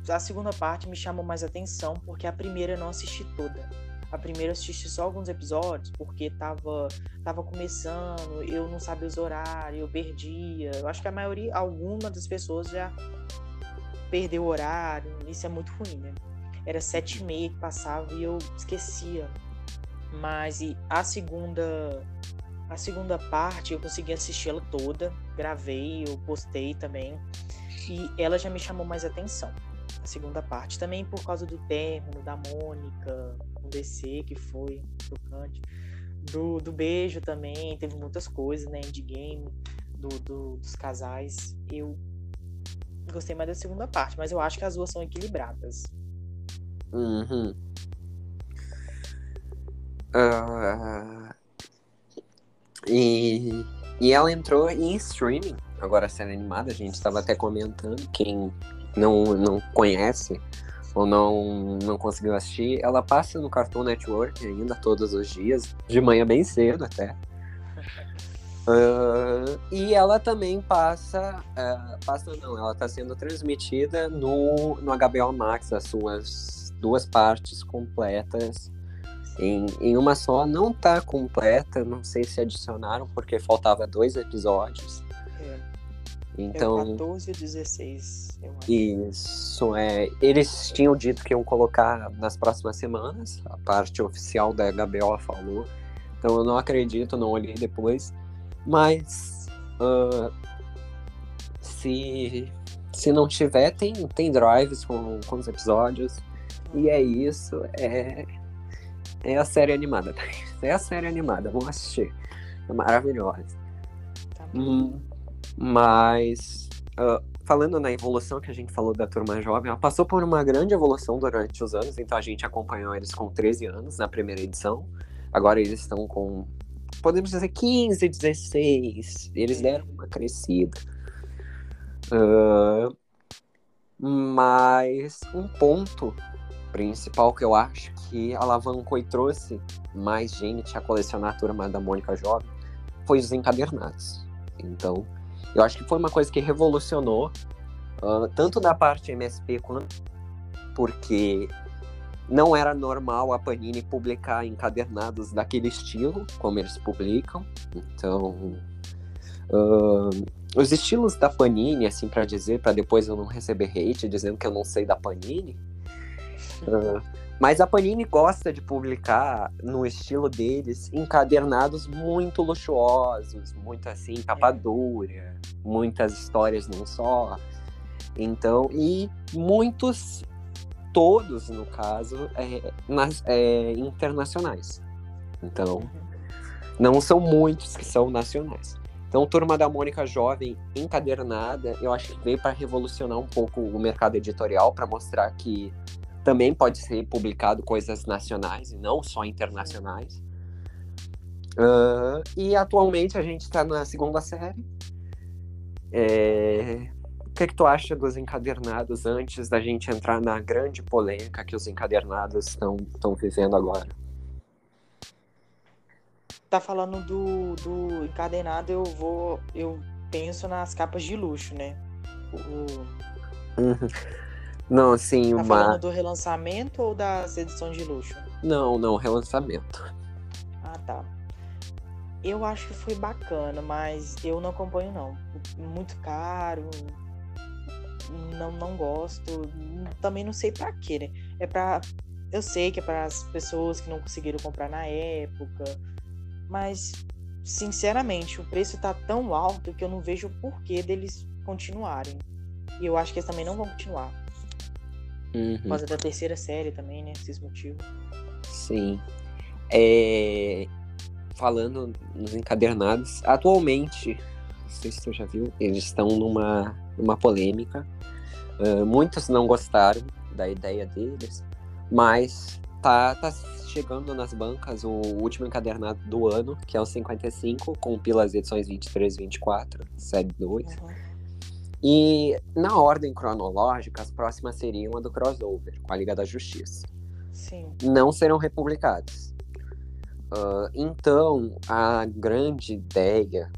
a segunda parte me chamou mais atenção porque a primeira eu não assisti toda. A primeira eu assisti só alguns episódios porque tava, tava começando, eu não sabia os horários, eu perdia. Eu acho que a maioria, alguma das pessoas já perdeu o horário. Isso é muito ruim, né? Era sete e meia que passava e eu esquecia. Mas a segunda a segunda parte eu consegui assistir ela toda, gravei, eu postei também. E ela já me chamou mais atenção segunda parte. Também por causa do término, da Mônica, o DC que foi tocante. Do, do beijo também, teve muitas coisas, né? Endgame, do, do, dos casais. Eu gostei mais da segunda parte, mas eu acho que as duas são equilibradas. Uhum. Uh, e, e ela entrou em streaming. Agora série animada, a gente estava até comentando. Quem não, não conhece ou não, não conseguiu assistir, ela passa no Cartoon Network ainda todos os dias, de manhã bem cedo até. Uh, e ela também passa, uh, passa não, ela está sendo transmitida no, no HBO Max, as suas duas partes completas em, em uma só. Não tá completa, não sei se adicionaram, porque faltava dois episódios. Então, é 14 e 16, eu acho. Isso, é. Eles tinham dito que iam colocar nas próximas semanas, a parte oficial da HBO falou. Então eu não acredito, não olhei depois. Mas uh, se, se não tiver, tem, tem drives com, com os episódios. E é isso. É, é a série animada. É a série animada, vamos assistir. É maravilhosa. Tá hum, mas, uh, falando na evolução que a gente falou da turma jovem, ela passou por uma grande evolução durante os anos, então a gente acompanhou eles com 13 anos na primeira edição. Agora eles estão com, podemos dizer, 15, 16. Eles deram uma crescida. Uh, mas um ponto principal que eu acho que alavancou e trouxe mais gente a colecionar a turma da Mônica Jovem foi os encadernados. Então, eu acho que foi uma coisa que revolucionou, uh, tanto da parte MSP quanto porque não era normal a Panini publicar encadernados daquele estilo, como eles publicam. Então, uh, os estilos da Panini, assim, para dizer, para depois eu não receber hate dizendo que eu não sei da Panini. Uh, mas a Panini gosta de publicar, no estilo deles, encadernados muito luxuosos, muito assim, capa dura, muitas histórias num só. Então, e muitos, todos no caso, é, nas, é, internacionais. Então, não são muitos que são nacionais. Então, Turma da Mônica Jovem, encadernada, eu acho que veio para revolucionar um pouco o mercado editorial, para mostrar que também pode ser publicado coisas nacionais e não só internacionais. Uh, e atualmente a gente está na segunda série. É... O que, é que tu acha dos encadernados antes da gente entrar na grande polêmica que os encadernados estão vivendo agora? Tá falando do, do encadernado, eu vou. Eu penso nas capas de luxo, né? O... Uhum. Não, sim, tá uma. falando do relançamento ou das edições de luxo? Não, não, relançamento. Ah, tá. Eu acho que foi bacana, mas eu não acompanho não. Muito caro. Não, não gosto. Também não sei para quê, né? É para eu sei que é para as pessoas que não conseguiram comprar na época, mas sinceramente, o preço tá tão alto que eu não vejo o porquê deles continuarem. E eu acho que eles também não vão continuar. Uhum. Por causa da terceira série também, né? Esses motivos. Sim. É... Falando nos encadernados, atualmente, não sei se você já viu, eles estão numa, numa polêmica. Uh, muitos não gostaram da ideia deles, mas tá, tá chegando nas bancas o último encadernado do ano, que é o 55, compila as edições 23 e 24, série 2. Uhum. E na ordem cronológica, as próximas seriam a do crossover, com a Liga da Justiça. Sim. Não serão republicadas. Uh, então, a grande ideia,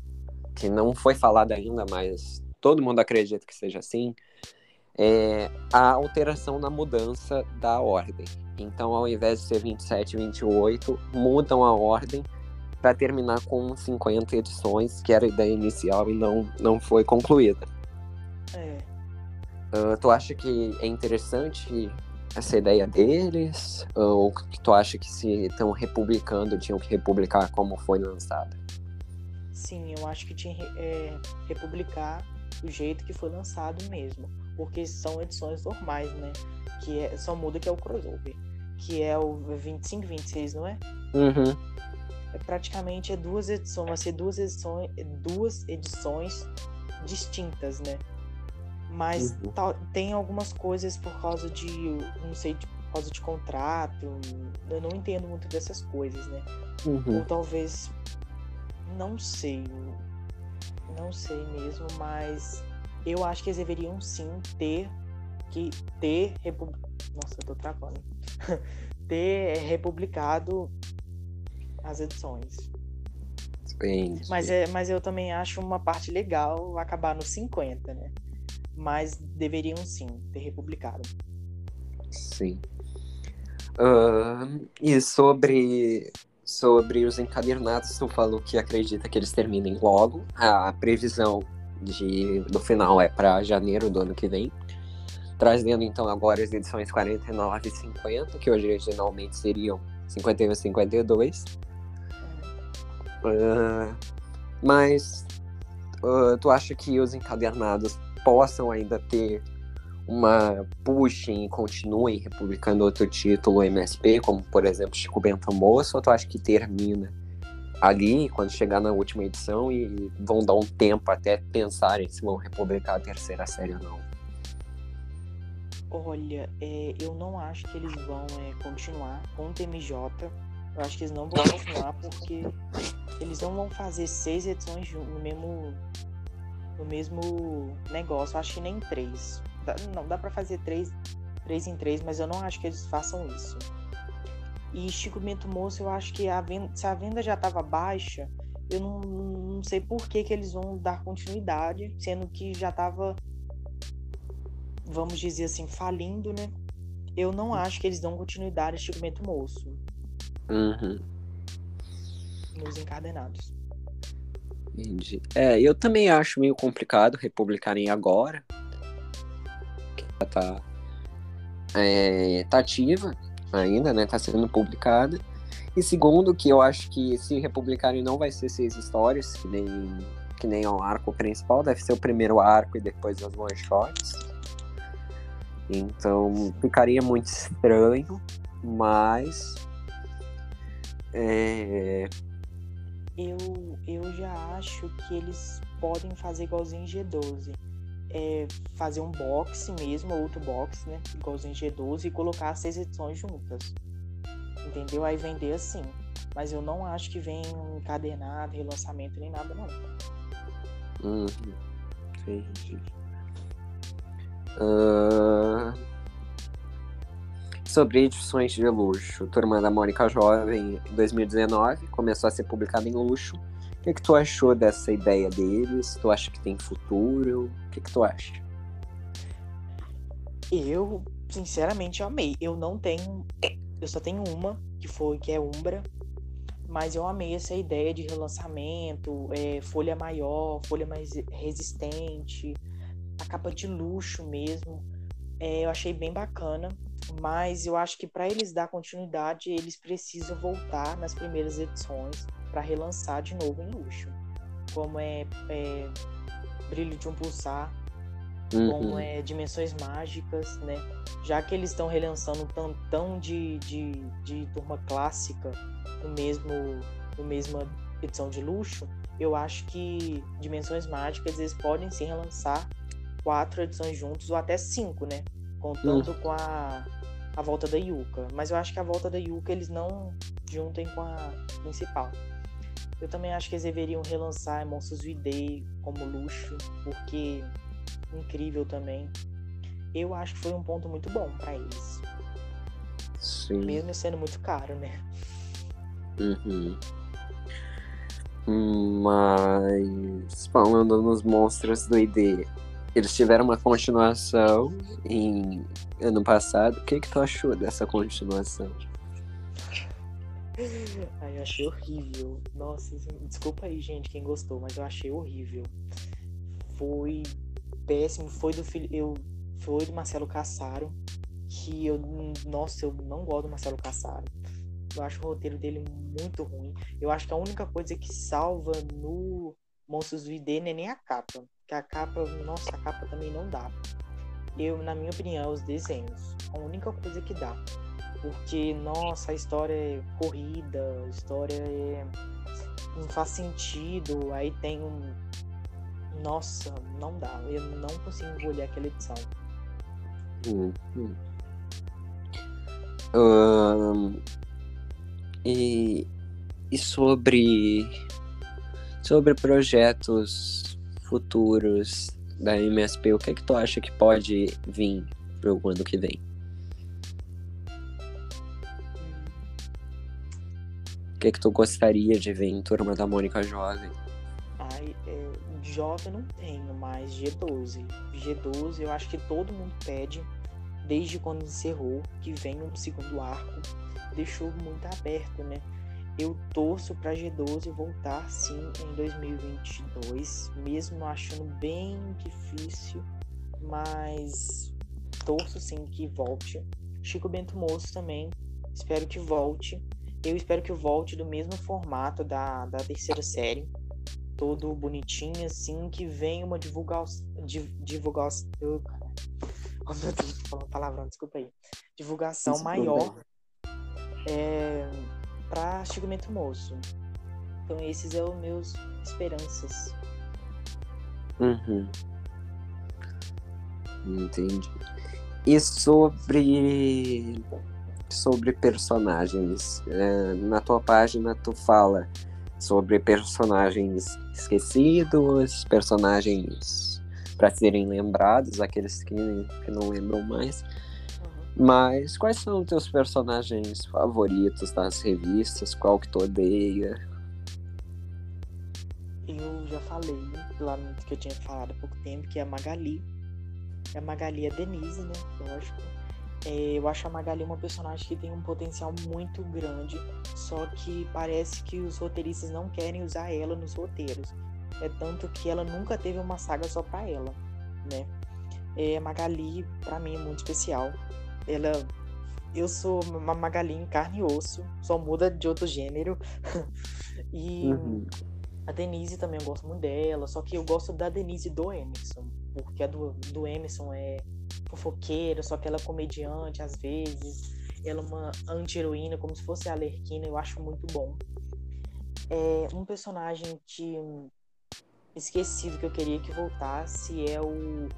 que não foi falada ainda, mas todo mundo acredita que seja assim, é a alteração na mudança da ordem. Então, ao invés de ser 27 e 28, mudam a ordem para terminar com 50 edições, que era a ideia inicial e não, não foi concluída. Uh, tu acha que é interessante essa ideia deles? Ou que tu acha que se estão republicando, tinham que republicar como foi lançado? Sim, eu acho que tinha que é, republicar do jeito que foi lançado mesmo. Porque são edições normais, né? Que é, só muda que é o crossover. Que é o 25 26, não é? Uhum. É praticamente é duas edições, vai ser duas edições, duas edições distintas, né? Mas uhum. tá, tem algumas coisas por causa de, não sei, por causa de contrato. Eu não entendo muito dessas coisas, né? Uhum. Ou talvez, não sei, não sei mesmo, mas eu acho que eles deveriam sim ter que ter nossa, eu tô travando. ter republicado as edições. Sim, mas, é, mas eu também acho uma parte legal acabar nos 50, né? Mas deveriam sim ter republicado. Sim. Uh, e sobre, sobre os encadernados, tu falou que acredita que eles terminem logo. A previsão de, do final é para janeiro do ano que vem. Trazendo então agora as edições 49 e 50, que originalmente seriam 51 e 52. Uh, mas uh, tu acha que os encadernados possam ainda ter uma puxem e continuem republicando outro título MSP, como por exemplo Chico Bento Moço, ou tu acha que termina ali quando chegar na última edição e vão dar um tempo até pensarem se vão republicar a terceira série ou não? Olha, é, eu não acho que eles vão é, continuar com o TMJ. Eu acho que eles não vão continuar porque eles não vão fazer seis edições no mesmo no mesmo negócio. Acho que nem três. Não, dá para fazer três, três em três, mas eu não acho que eles façam isso. E Chico Bento Moço, eu acho que a venda, se a venda já estava baixa, eu não, não sei por que, que eles vão dar continuidade, sendo que já estava, vamos dizer assim, falindo, né? Eu não acho que eles dão continuidade a Chico Bento Moço. Uhum. Nos encadenados. Entendi. É, eu também acho meio complicado republicarem agora. Que tá, é, tá ativa ainda, né? Tá sendo publicada. E segundo, que eu acho que se republicarem não vai ser seis histórias, que nem, que nem o arco principal, deve ser o primeiro arco e depois as one shots. Então ficaria muito estranho, mas. É, Eu, eu já acho que eles podem fazer igualzinho G12. É fazer um box mesmo, outro box, né? Igualzinho G12 e colocar as seis edições juntas. Entendeu? Aí vender assim. Mas eu não acho que vem um encadernado, relançamento nem nada, não. Uhum. Entendi. Uh... Sobre edições de luxo. Turma da Mônica Jovem, em 2019, começou a ser publicada em luxo. O que, que tu achou dessa ideia deles? Tu acha que tem futuro? O que, que tu acha? Eu, sinceramente, amei. Eu não tenho. Eu só tenho uma, que foi que é Umbra. Mas eu amei essa ideia de relançamento, é, folha maior, folha mais resistente, a capa de luxo mesmo. É, eu achei bem bacana, mas eu acho que para eles dar continuidade, eles precisam voltar nas primeiras edições para relançar de novo em luxo, como é, é Brilho de um Pulsar, uhum. como é Dimensões Mágicas, né? Já que eles estão relançando um tantão de, de, de turma clássica no mesmo, no mesma edição de luxo, eu acho que Dimensões Mágicas eles podem sim relançar quatro edições juntos, ou até cinco, né? Contando uhum. com a, a volta da Yuka. Mas eu acho que a volta da Yuka eles não juntem com a principal. Eu também acho que eles deveriam relançar Monstros V-Day como luxo, porque incrível também. Eu acho que foi um ponto muito bom para eles. Sim. Mesmo sendo muito caro, né? Uhum. Mas falando nos monstros do ID, eles tiveram uma continuação em ano passado. O que que tu achou dessa continuação? Ai, eu achei horrível. Nossa, desculpa aí, gente, quem gostou, mas eu achei horrível. Foi péssimo. Foi do filho. Eu, foi do Marcelo Cassaro. Que eu. Nossa, eu não gosto do Marcelo Cassaro. Eu acho o roteiro dele muito ruim. Eu acho que a única coisa que salva no Monstros do ID não é nem a capa. Que a capa, nossa, a capa também não dá. Eu, na minha opinião, os desenhos. A única coisa que dá. Porque, nossa, a história é corrida, a história é. não faz sentido. Aí tem um. Nossa, não dá. Eu não consigo engolir aquela edição. Hum, hum. Um, e, e sobre, sobre projetos futuros da MSP, o que é que tu acha que pode vir pro ano que vem? O que é que tu gostaria de ver em Turma da Mônica Jovem? Ai, é, jovem não tenho, mas G12. G12 eu acho que todo mundo pede, desde quando encerrou, que venha um segundo arco deixou muito aberto, né? Eu torço para G12 voltar sim em 2022, mesmo achando bem difícil, mas torço sim que volte. Chico Bento Moço também, espero que volte. Eu espero que volte do mesmo formato da, da terceira série, todo bonitinho, assim, que venha uma divulgação. Divulgação. Oh, meu Deus, palavrão, desculpa aí. Divulgação maior é, para Chico Bento Moço. Então esses são meus esperanças. Uhum. Entendi. E sobre sobre personagens, é, na tua página tu fala sobre personagens esquecidos, personagens para serem lembrados, aqueles que, que não lembram mais. Mas quais são os teus personagens favoritos das revistas? Qual que tu odeia? Eu já falei lá no que eu tinha falado há pouco tempo, que é a Magali. A Magali é a Denise, né? Lógico. É, eu acho a Magali uma personagem que tem um potencial muito grande, só que parece que os roteiristas não querem usar ela nos roteiros. É tanto que ela nunca teve uma saga só pra ela, né? É, a Magali, para mim, é muito especial ela eu sou uma magalinha em carne e osso, só muda de outro gênero. e uhum. a Denise também eu gosto muito dela, só que eu gosto da Denise do Emerson, porque a do, do Emerson é fofoqueira, só que ela é comediante às vezes. Ela é uma anti-heroína, como se fosse a Alerquina, eu acho muito bom. É um personagem que esquecido que eu queria que voltasse é o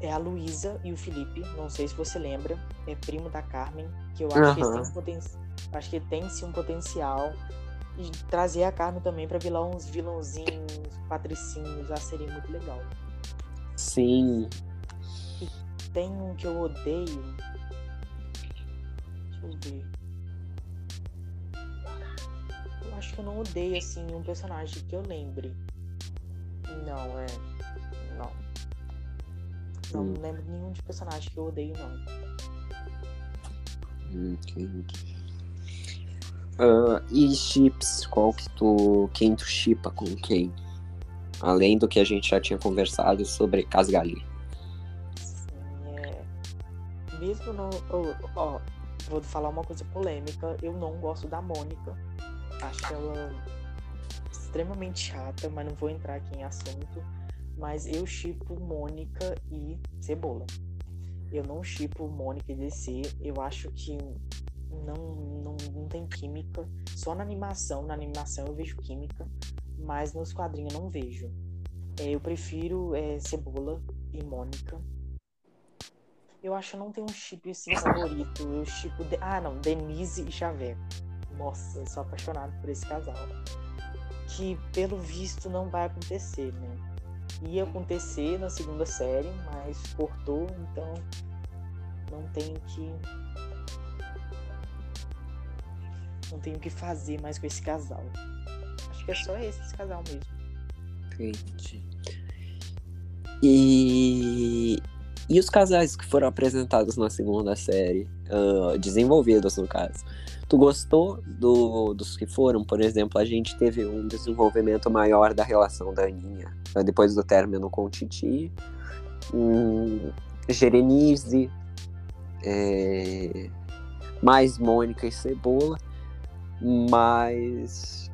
é a Luísa e o Felipe, não sei se você lembra, é primo da Carmen, que eu acho uhum. que eles têm um poten... acho que tem sim um potencial de trazer a Carmen também para virar uns vilãozinhos, patricinhos, já seria muito legal. Sim. E tem um que eu odeio. Deixa eu ver. Eu acho que eu não odeio assim um personagem que eu lembre. Não, é. Não. Hum. lembro nenhum de personagem que eu odeio, não. Entendi. Uh, e chips, qual que tu. Quem tu chipa com quem? Além do que a gente já tinha conversado sobre Casgali. Sim, é. Mesmo não. Ó, vou falar uma coisa polêmica. Eu não gosto da Mônica. Acho ela extremamente chata, mas não vou entrar aqui em assunto. Mas eu chipo Mônica e Cebola. Eu não chipo Mônica e DC. Eu acho que não, não, não tem química. Só na animação. Na animação eu vejo química. Mas nos quadrinhos eu não vejo. É, eu prefiro é, Cebola e Mônica. Eu acho que não tem um chip assim favorito. Eu chipo. De... Ah, não. Denise e Xavier. Nossa, eu sou apaixonado por esse casal. Que pelo visto não vai acontecer, né? Ia acontecer na segunda série, mas cortou, então não tem que. Não tenho o que fazer mais com esse casal. Acho que é só esse, esse casal mesmo. Entendi. E e os casais que foram apresentados na segunda série, uh, desenvolvidos no caso, tu gostou do, dos que foram? Por exemplo, a gente teve um desenvolvimento maior da relação da Aninha uh, depois do término com Titi, um, Gerenize, é, mais Mônica e Cebola, mas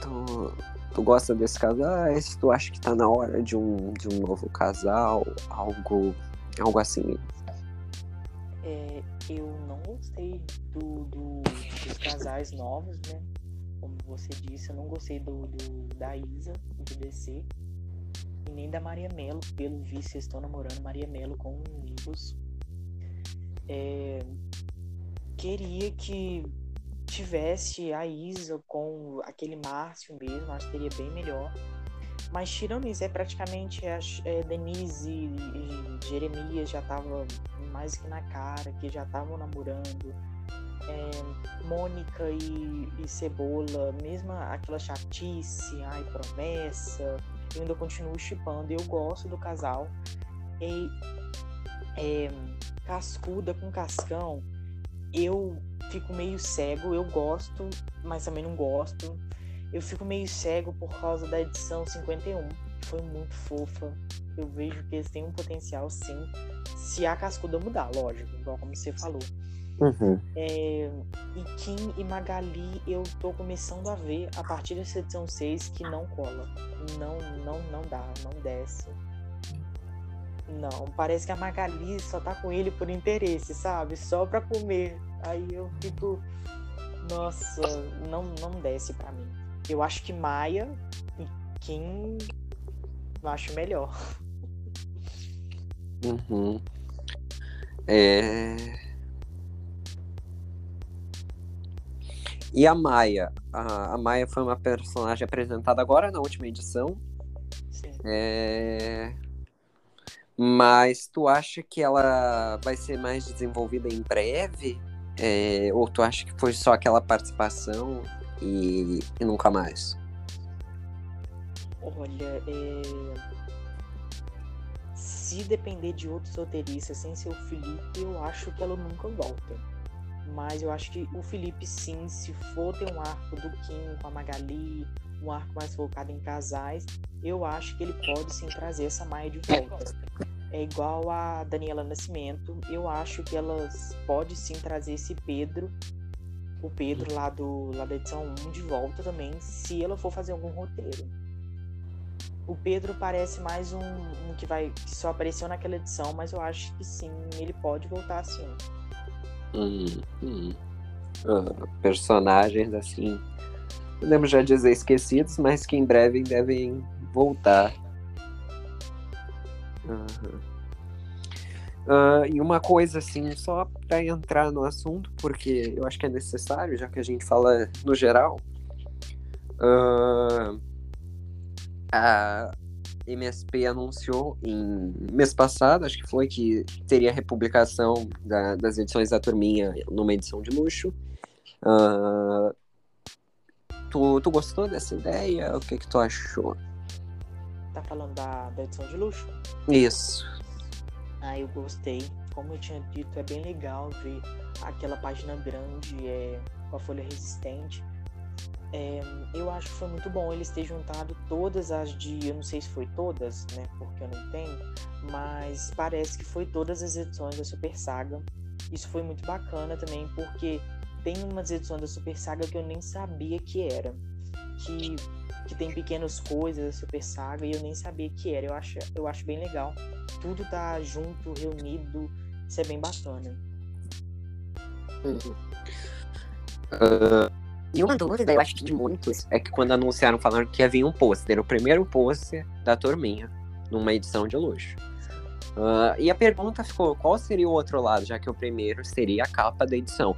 tu, Tu gosta desse casal? Tu acha que tá na hora de um, de um novo casal, algo, algo assim. É, eu não gostei do, do, dos casais novos, né? Como você disse, eu não gostei do, do da Isa, do DC, e nem da Maria Melo. Pelo visto, estão namorando Maria Melo com Nimbus. É, queria que tivesse a Isa com aquele Márcio mesmo, acho que seria bem melhor. Mas tirando isso, é praticamente a é, Denise e Jeremias já estavam mais que na cara, que já estavam namorando. É, Mônica e, e, Cebola, mesmo aquela chatice, ai, promessa, eu ainda continuo chipando. Eu gosto do casal. E é, Cascuda com Cascão, eu fico meio cego. Eu gosto, mas também não gosto. Eu fico meio cego por causa da edição 51, que foi muito fofa. Eu vejo que eles têm um potencial, sim. Se a cascuda mudar, lógico, igual como você falou. Uhum. É, e Kim e Magali, eu tô começando a ver a partir dessa edição 6 que não cola. Não, não, não dá, não desce. Não, parece que a Magali só tá com ele por interesse, sabe? Só pra comer. Aí eu fico. Nossa, não, não desce pra mim. Eu acho que Maia e Kim acho melhor. Uhum. É... E a Maia? A, a Maia foi uma personagem apresentada agora na última edição. Sim. É... Mas tu acha que ela vai ser mais desenvolvida em breve? É, ou tu acha que foi só aquela participação e, e nunca mais? Olha, é... se depender de outros roteiristas sem ser o Felipe, eu acho que ela nunca volta. Mas eu acho que o Felipe, sim, se for ter um arco do Kim com a Magali, um arco mais focado em casais, eu acho que ele pode sim trazer essa Maia de volta. É igual a Daniela Nascimento, eu acho que elas pode sim trazer esse Pedro, o Pedro lá, do, lá da edição 1 de volta também, se ela for fazer algum roteiro. O Pedro parece mais um, um que vai que só apareceu naquela edição, mas eu acho que sim, ele pode voltar sim. Hum, hum. Uh, personagens assim podemos já dizer esquecidos, mas que em breve devem voltar. Uhum. Uh, e uma coisa assim, só para entrar no assunto, porque eu acho que é necessário, já que a gente fala no geral. Uh, a MSP anunciou em mês passado, acho que foi, que teria republicação da, das edições da Turminha numa edição de luxo. Uh, tu, tu gostou dessa ideia? O que, que tu achou? Tá falando da, da edição de luxo? Isso. Ah, eu gostei. Como eu tinha dito, é bem legal ver aquela página grande é, com a folha resistente. É, eu acho que foi muito bom eles ter juntado todas as de. Eu não sei se foi todas, né? Porque eu não tenho. Mas parece que foi todas as edições da Super Saga. Isso foi muito bacana também, porque tem umas edições da Super Saga que eu nem sabia que era. Que, que tem pequenas coisas da Super Saga e eu nem sabia que era. Eu acho, eu acho bem legal. Tudo tá junto, reunido. Isso é bem bacana. Uh, e uma dúvida, eu acho que de muitos, é que quando anunciaram falando que ia vir um pôster, o primeiro pôster da turminha, numa edição de luxo. Uh, e a pergunta ficou: qual seria o outro lado, já que o primeiro seria a capa da edição?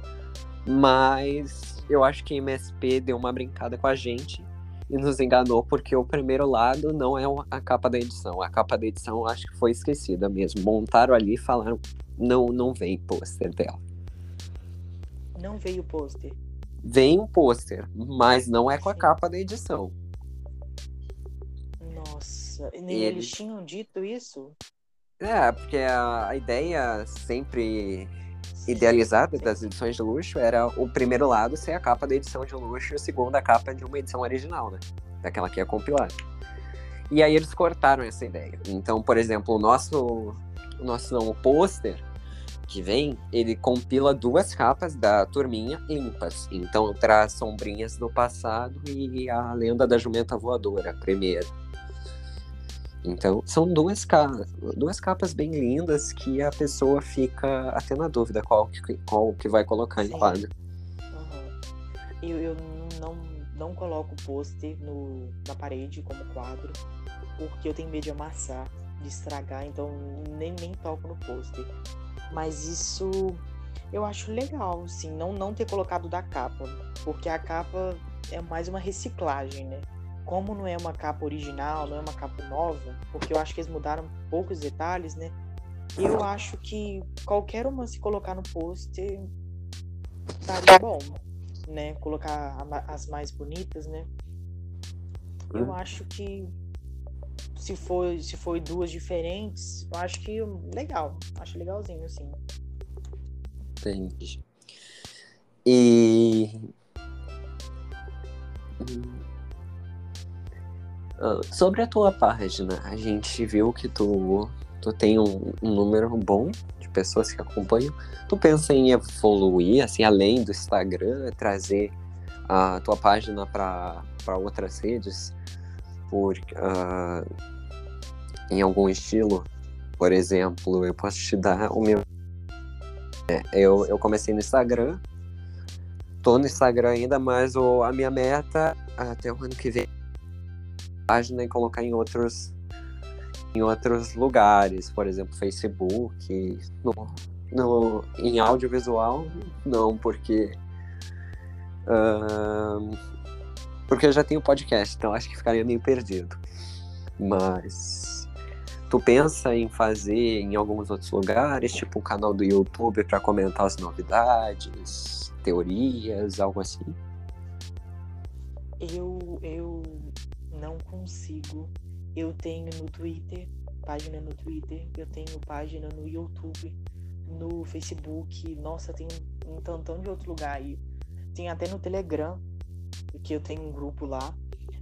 Mas eu acho que a MSP deu uma brincada com a gente e nos enganou, porque o primeiro lado não é a capa da edição. A capa da edição acho que foi esquecida mesmo. Montaram ali e falaram: não, não vem pôster dela. Não veio pôster. Vem um pôster, mas não é com a capa da edição. Nossa, nem eles... eles tinham dito isso? É, porque a, a ideia sempre idealizada das edições de luxo era o primeiro lado ser a capa da edição de luxo e o segundo a capa de uma edição original, né? Daquela que é compilada. E aí eles cortaram essa ideia. Então, por exemplo, o nosso, o nosso não, o pôster que vem, ele compila duas capas da turminha limpas. Então traz sombrinhas do passado e a lenda da jumenta voadora, primeiro. Então, são duas capas, duas capas bem lindas que a pessoa fica até na dúvida qual que, qual que vai colocar Sim. em quadro. Uhum. Eu, eu não, não coloco pôster na parede como quadro, porque eu tenho medo de amassar, de estragar, então nem, nem toco no pôster. Mas isso eu acho legal, sim, não, não ter colocado da capa, porque a capa é mais uma reciclagem, né? como não é uma capa original, não é uma capa nova, porque eu acho que eles mudaram poucos detalhes, né? Eu acho que qualquer uma se colocar no pôster estaria bom, né? Colocar as mais bonitas, né? Eu hum. acho que se for, se for duas diferentes, eu acho que legal. Acho legalzinho, assim. Entendi. E. Ah, sobre a tua página, a gente viu que tu, tu tem um, um, número bom de pessoas que acompanham. Tu pensa em evoluir, assim, além do Instagram, trazer a tua página para outras redes por, uh, em algum estilo? Por exemplo, eu posso te dar o meu. É, eu, eu comecei no Instagram, tô no Instagram ainda, mas o, a minha meta até o ano que vem página e colocar em outros em outros lugares, por exemplo, Facebook, no, no, em audiovisual, não, porque uh, porque eu já tenho podcast, então acho que ficaria meio perdido. Mas tu pensa em fazer em alguns outros lugares, tipo um canal do YouTube para comentar as novidades, teorias, algo assim? Eu, eu não consigo. Eu tenho no Twitter, página no Twitter, eu tenho página no YouTube, no Facebook, nossa, tem um tantão de outro lugar aí. Tem até no Telegram, que eu tenho um grupo lá,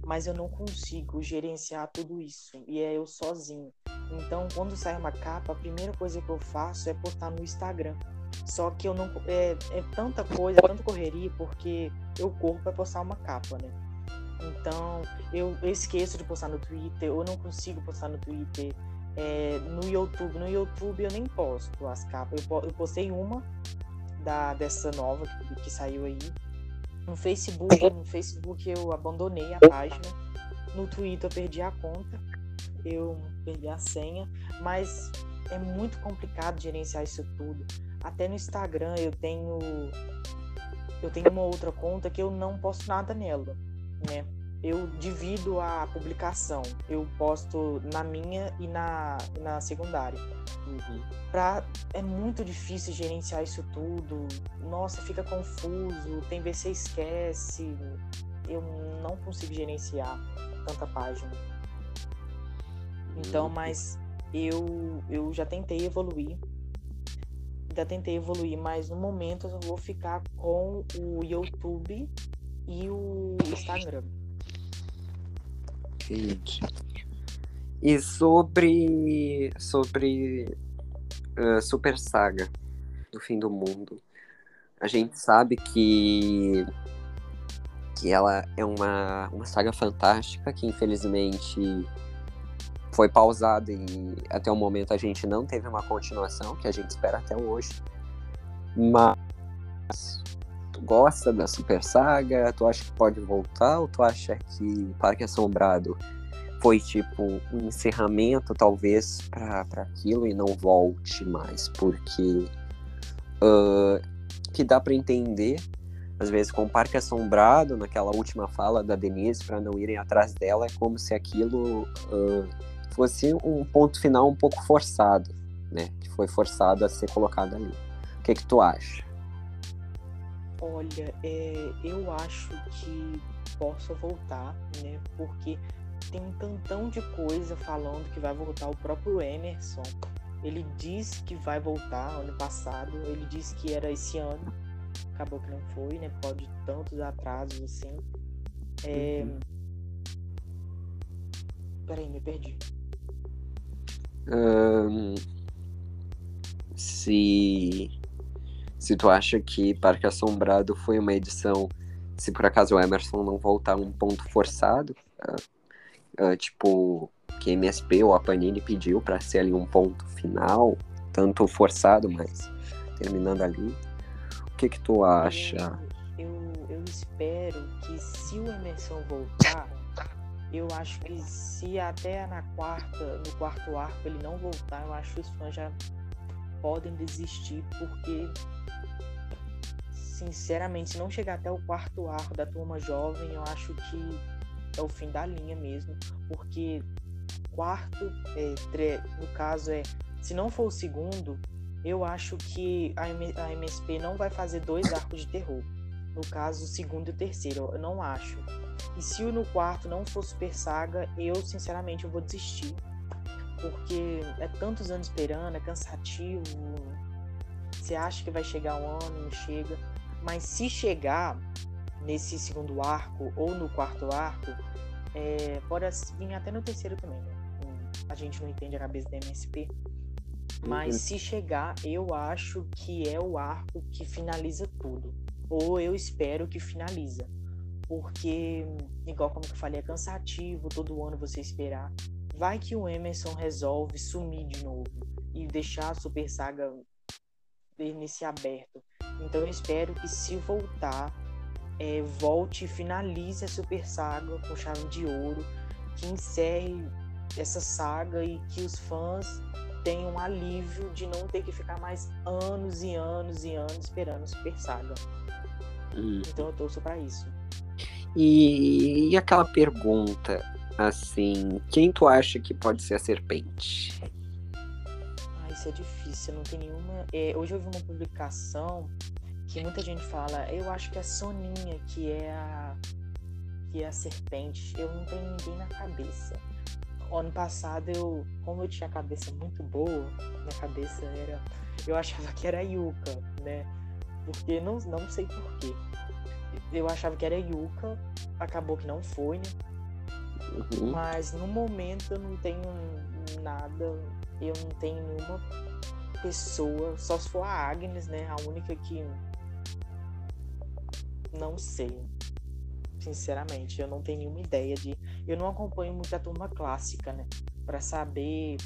mas eu não consigo gerenciar tudo isso. E é eu sozinho. Então, quando sai uma capa, a primeira coisa que eu faço é postar no Instagram. Só que eu não. É, é tanta coisa, tanta correria, porque eu corro para postar uma capa, né? Então, eu, esqueço de postar no Twitter, eu não consigo postar no Twitter. É, no YouTube, no YouTube eu nem posto as capas. Eu, eu postei uma da, dessa nova que, que saiu aí. No Facebook, no Facebook eu abandonei a página. No Twitter eu perdi a conta. Eu perdi a senha. Mas é muito complicado gerenciar isso tudo. Até no Instagram eu tenho. Eu tenho uma outra conta que eu não posto nada nela, né? Eu divido a publicação. Eu posto na minha e na, na secundária. Uhum. Pra, é muito difícil gerenciar isso tudo. Nossa, fica confuso. Tem vez você esquece. Eu não consigo gerenciar tanta página. Então, uhum. mas eu, eu já tentei evoluir. Já tentei evoluir, mas no momento eu vou ficar com o YouTube e o Instagram. Entendi. E sobre. sobre. Uh, Super Saga do Fim do Mundo. A gente sabe que. que ela é uma, uma saga fantástica que infelizmente foi pausada e até o momento a gente não teve uma continuação, que a gente espera até hoje. Mas gosta da Super Saga? Tu acha que pode voltar? Ou tu acha que Parque Assombrado foi tipo um encerramento, talvez, para aquilo e não volte mais? Porque uh, que dá para entender, às vezes, com o Parque Assombrado, naquela última fala da Denise, para não irem atrás dela, é como se aquilo uh, fosse um ponto final um pouco forçado, né? Que foi forçado a ser colocado ali. O que, que tu acha? Olha, é, eu acho que possa voltar, né? Porque tem um tantão de coisa falando que vai voltar o próprio Emerson. Ele disse que vai voltar ano passado, ele disse que era esse ano, acabou que não foi, né? Pode tantos atrasos assim. É... Uhum. Peraí, me perdi. Um, se se tu acha que Parque Assombrado foi uma edição, se por acaso o Emerson não voltar um ponto forçado, uh, uh, tipo que MSP ou a Panini pediu para ser ali um ponto final, tanto forçado, mas terminando ali. O que que tu acha? Eu, eu, eu espero que se o Emerson voltar, eu acho que se até na quarta, no quarto arco ele não voltar, eu acho que os fãs já podem desistir, porque sinceramente, se não chegar até o quarto arco da turma jovem, eu acho que é o fim da linha mesmo, porque quarto, é, no caso é, se não for o segundo, eu acho que a, a MSP não vai fazer dois arcos de terror. No caso, o segundo e o terceiro, eu não acho. E se o no quarto não for Super Saga, eu sinceramente eu vou desistir. Porque é tantos anos esperando, é cansativo. Você acha que vai chegar um ano, não chega. Mas se chegar nesse segundo arco ou no quarto arco, é, pode vir até no terceiro também, né? A gente não entende a cabeça da MSP. Mas uhum. se chegar, eu acho que é o arco que finaliza tudo. Ou eu espero que finaliza. Porque, igual como eu falei, é cansativo todo ano você esperar. Vai que o Emerson resolve sumir de novo e deixar a Super Saga nesse aberto. Então eu espero que se voltar, é, volte e finalize a Super Saga com chave de ouro, que encerre essa saga e que os fãs tenham um alívio de não ter que ficar mais anos e anos e anos esperando a Super Saga. Hum. Então eu torço para isso. E, e aquela pergunta, assim, quem tu acha que pode ser a serpente? Isso é difícil, não tem nenhuma. É, hoje eu vi uma publicação que muita gente fala, eu acho que é a Soninha que é a que é a serpente. Eu não tenho ninguém na cabeça. Ano passado eu, como eu tinha a cabeça muito boa, minha cabeça era, eu achava que era a Yuka, né? Porque não, não sei porquê. Eu achava que era a Yuka, acabou que não foi, né? Uhum. Mas no momento eu não tenho nada eu não tenho nenhuma pessoa, só se for a Agnes, né? A única que não sei. Sinceramente, eu não tenho nenhuma ideia de. Eu não acompanho muito a turma clássica, né? Para saber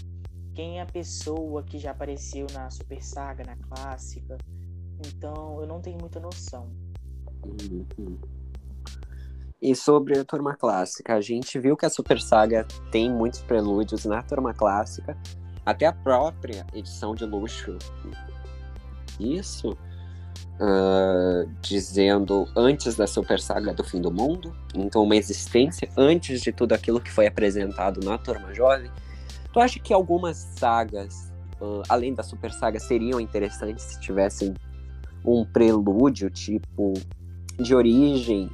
quem é a pessoa que já apareceu na Super Saga, na clássica. Então, eu não tenho muita noção. Uhum. E sobre a turma clássica, a gente viu que a Super Saga tem muitos prelúdios na turma clássica, até a própria edição de luxo. Isso, uh, dizendo antes da Super Saga do Fim do Mundo, então uma existência antes de tudo aquilo que foi apresentado na turma jovem. Tu acha que algumas sagas, uh, além da Super Saga, seriam interessantes se tivessem um prelúdio, tipo, de origem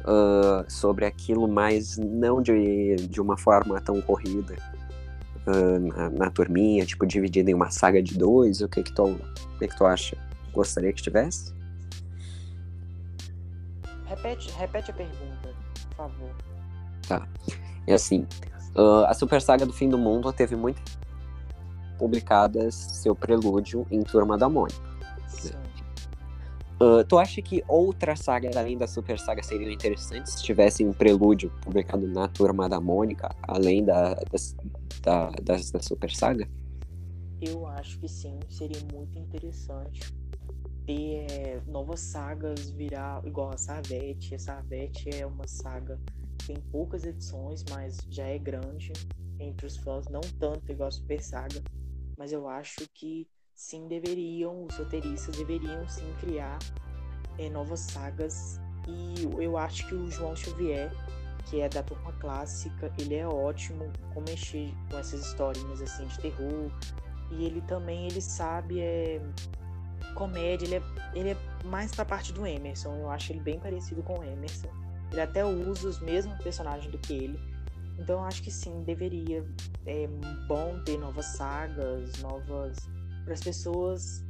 uh, sobre aquilo, mas não de, de uma forma tão corrida uh, na, na, turminha, tipo, dividida em uma saga de dois? O que que tu, o que que tu acha? Gostaria que tivesse? Repete, repete a pergunta, por favor. Tá. É assim, uh, a Super Saga do Fim do Mundo teve muito publicadas seu prelúdio em Turma da Mônica. Sim. Uh, tu acha que outras sagas além da Super Saga seriam interessantes se tivessem um prelúdio publicado na Turma da Mônica, além da, das, da, das, da Super Saga? Eu acho que sim, seria muito interessante ter é, novas sagas virar igual a Sarvete. A Sarvete é uma saga tem poucas edições, mas já é grande entre os fãs, não tanto igual a Super Saga, mas eu acho que sim deveriam, os roteiristas deveriam sim criar é, novas sagas. E eu acho que o João Xavier, que é da turma clássica, ele é ótimo com mexer com essas historinhas assim de terror. E ele também ele sabe é comédia, ele é, ele é mais pra parte do Emerson. Eu acho ele bem parecido com o Emerson. Ele até usa os mesmos personagens do que ele. Então eu acho que sim, deveria. É bom ter novas sagas, novas para as pessoas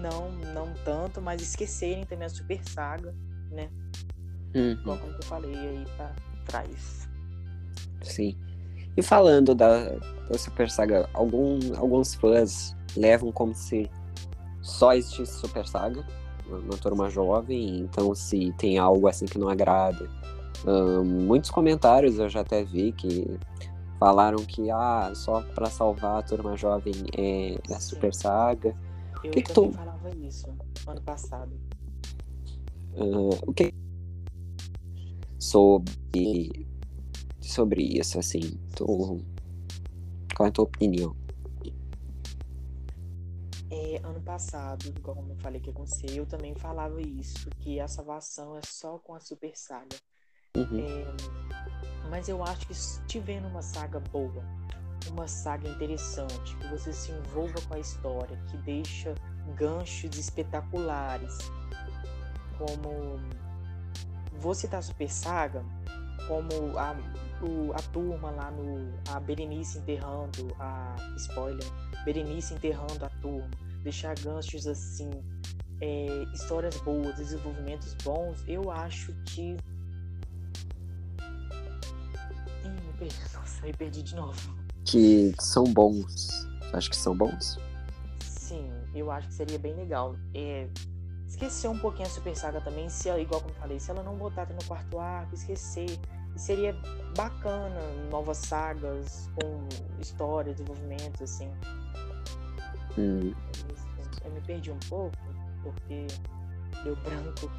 não não tanto, mas esquecerem também a Super Saga, né? Uhum. Como eu falei aí para trás. Sim. E falando da, da Super Saga, algum, alguns fãs levam como se só existisse Super Saga na turma jovem, então se tem algo assim que não agrada. Um, muitos comentários eu já até vi que falaram que ah, só para salvar a turma jovem é a Super Saga. Eu que que tu... falava isso ano passado. Uh, o que sobre sobre isso assim, tu... qual é a tua opinião? É, ano passado, como eu falei que aconteceu, eu também falava isso, que a salvação é só com a Super Saga. Uhum. É, mas eu acho que se tiver uma saga boa, uma saga interessante, que você se envolva com a história, que deixa ganchos espetaculares, como vou citar Super Saga, como a, o, a turma lá no. a Berenice enterrando a. spoiler, Berenice enterrando a turma, deixar ganchos assim, é, histórias boas, desenvolvimentos bons, eu acho que perdi. Nossa, me perdi de novo. Que são bons. Acho que são bons? Sim, eu acho que seria bem legal. É, esquecer um pouquinho a Super Saga também, se ela, igual como eu falei, se ela não botar no quarto arco, esquecer. Seria bacana novas sagas com história, desenvolvimento, assim. Hum. Eu me perdi um pouco, porque deu branco.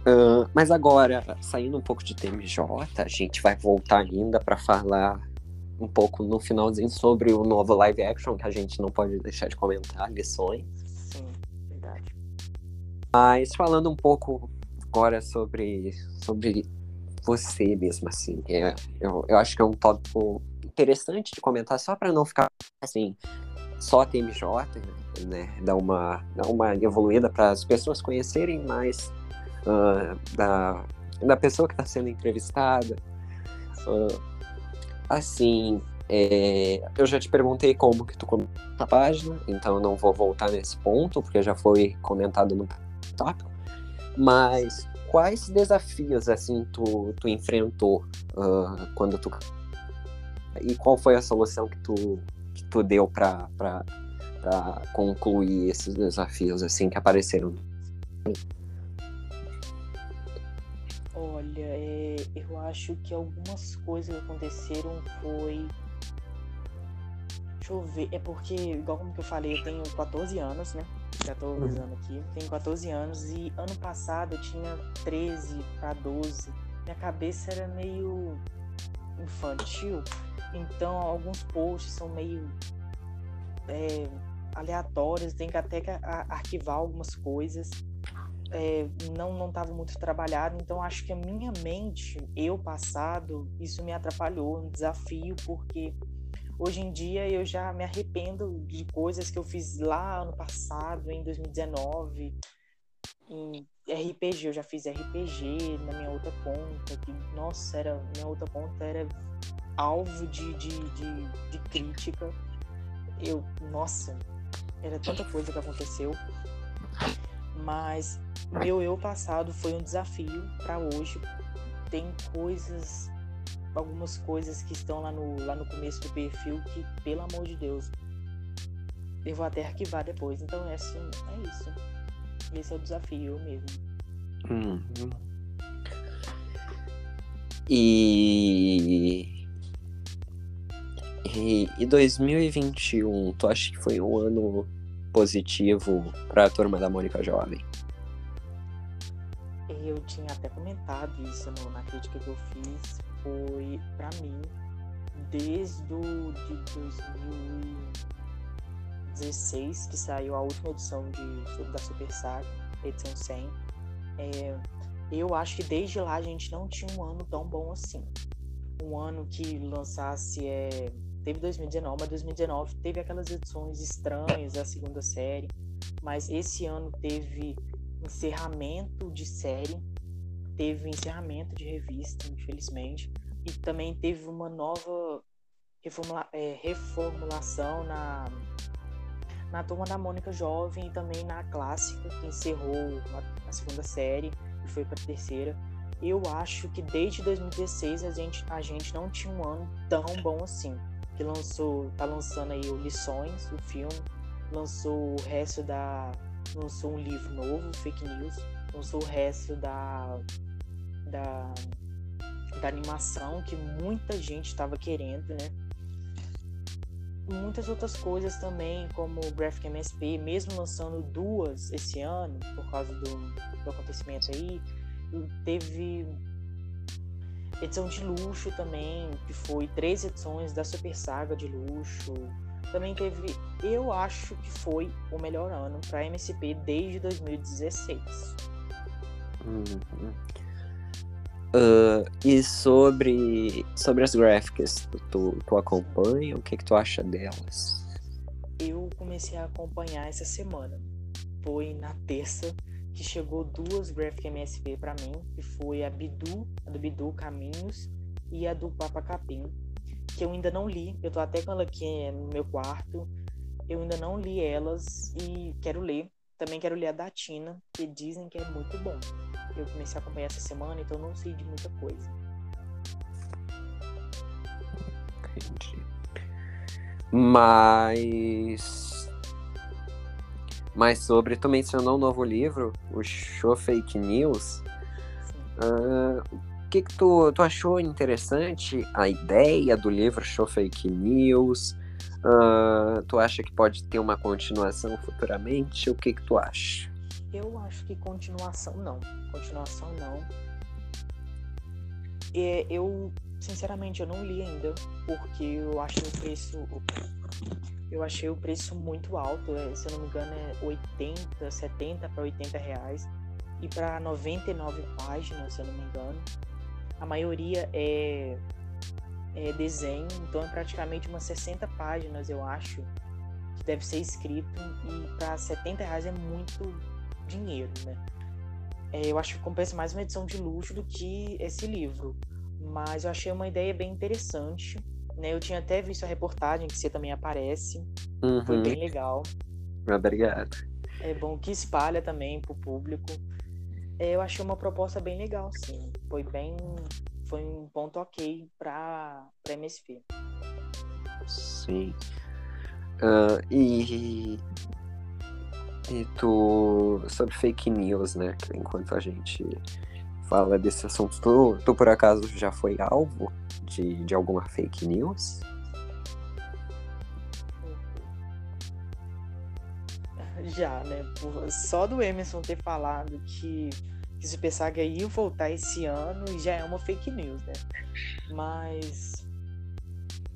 Uh, mas agora, saindo um pouco de TMJ, a gente vai voltar ainda para falar um pouco no finalzinho sobre o novo live action, que a gente não pode deixar de comentar, lições. Sim, verdade. Mas falando um pouco agora sobre, sobre você mesmo, assim, é, eu, eu acho que é um tópico interessante de comentar, só para não ficar assim, só TMJ, né? Dar uma, dar uma evoluída para as pessoas conhecerem mais uh, da, da pessoa que está sendo entrevistada. Uh, assim, é, eu já te perguntei como que tu começou a página, então eu não vou voltar nesse ponto, porque já foi comentado no tópico. Mas quais desafios, assim, tu, tu enfrentou uh, quando tu... E qual foi a solução que tu, que tu deu para concluir esses desafios, assim, que apareceram? Olha, é, eu acho que algumas coisas que aconteceram foi. Deixa eu ver, é porque, igual como que eu falei, eu tenho 14 anos, né? já tô avisando aqui. Tenho 14 anos e ano passado eu tinha 13 para 12. Minha cabeça era meio infantil, então alguns posts são meio é, aleatórios, tem que até arquivar algumas coisas. É, não estava muito trabalhado, então acho que a minha mente, eu passado, isso me atrapalhou, um desafio, porque hoje em dia eu já me arrependo de coisas que eu fiz lá ano passado, em 2019, em RPG, eu já fiz RPG na minha outra conta, que, nossa, era, minha outra conta era alvo de, de, de, de crítica. Eu, nossa, era tanta coisa que aconteceu. Mas meu eu passado foi um desafio para hoje. Tem coisas, algumas coisas que estão lá no, lá no começo do perfil que, pelo amor de Deus, eu vou até arquivar depois. Então é assim, é isso. Esse é o desafio mesmo. Hum. E e, e 2021, tu acha que foi um ano positivo para a turma da Mônica Jovem? Eu tinha até comentado isso no, na crítica que eu fiz. Foi, para mim, desde o, de 2016, que saiu a última edição de, da Super Saga, edição 100. É, eu acho que desde lá a gente não tinha um ano tão bom assim. Um ano que lançasse é, Teve 2019, mas 2019 teve aquelas edições estranhas da segunda série, mas esse ano teve encerramento de série, teve encerramento de revista, infelizmente, e também teve uma nova reformula é, reformulação na, na turma da Mônica Jovem e também na clássica, que encerrou a, a segunda série e foi para a terceira. Eu acho que desde 2016 a gente, a gente não tinha um ano tão bom assim que lançou, tá lançando aí o Lições, o filme, lançou o resto da. lançou um livro novo, Fake News, lançou o resto da. da, da animação que muita gente estava querendo, né? Muitas outras coisas também, como o Graphic MSP, mesmo lançando duas esse ano, por causa do, do acontecimento aí, teve edição de luxo também, que foi três edições da Super Saga de luxo. Também teve, eu acho que foi o melhor ano para MSP desde 2016. Uhum. Uh, e sobre, sobre as gráficas, tu, tu acompanha? O que, que tu acha delas? Eu comecei a acompanhar essa semana. Foi na terça que chegou duas Graphic MSP para mim, que foi a Bidu, a do Bidu Caminhos e a do Papa Capim, que eu ainda não li. Eu tô até com ela aqui no meu quarto. Eu ainda não li elas e quero ler. Também quero ler a da Tina, que dizem que é muito bom. Eu comecei a acompanhar essa semana, então não sei de muita coisa. Entendi. Mas mas sobre, tu mencionou um novo livro, o Show Fake News. Uh, o que, que tu, tu achou interessante a ideia do livro Show Fake News? Uh, tu acha que pode ter uma continuação futuramente? O que, que tu acha? Eu acho que continuação não. Continuação não. É, eu, sinceramente, eu não li ainda, porque eu acho o preço eu achei o preço muito alto, é, se eu não me engano é 80, 70 para 80 reais e para 99 páginas, se eu não me engano. A maioria é, é desenho, então é praticamente umas 60 páginas, eu acho, que deve ser escrito e para 70 reais é muito dinheiro, né? É, eu acho que compensa mais uma edição de luxo do que esse livro, mas eu achei uma ideia bem interessante né? Eu tinha até visto a reportagem que você também aparece. Uhum. Foi bem legal. Obrigado. É bom que espalha também pro público. É, eu achei uma proposta bem legal, sim. Foi bem. Foi um ponto ok para pra MSP. Sim. Uh, e, e tu sobre fake news, né? Enquanto a gente fala desse assunto, tu, tu por acaso já foi alvo de, de alguma fake news? Já, né? Só do Emerson ter falado que, que Super Saga ia voltar esse ano já é uma fake news, né? Mas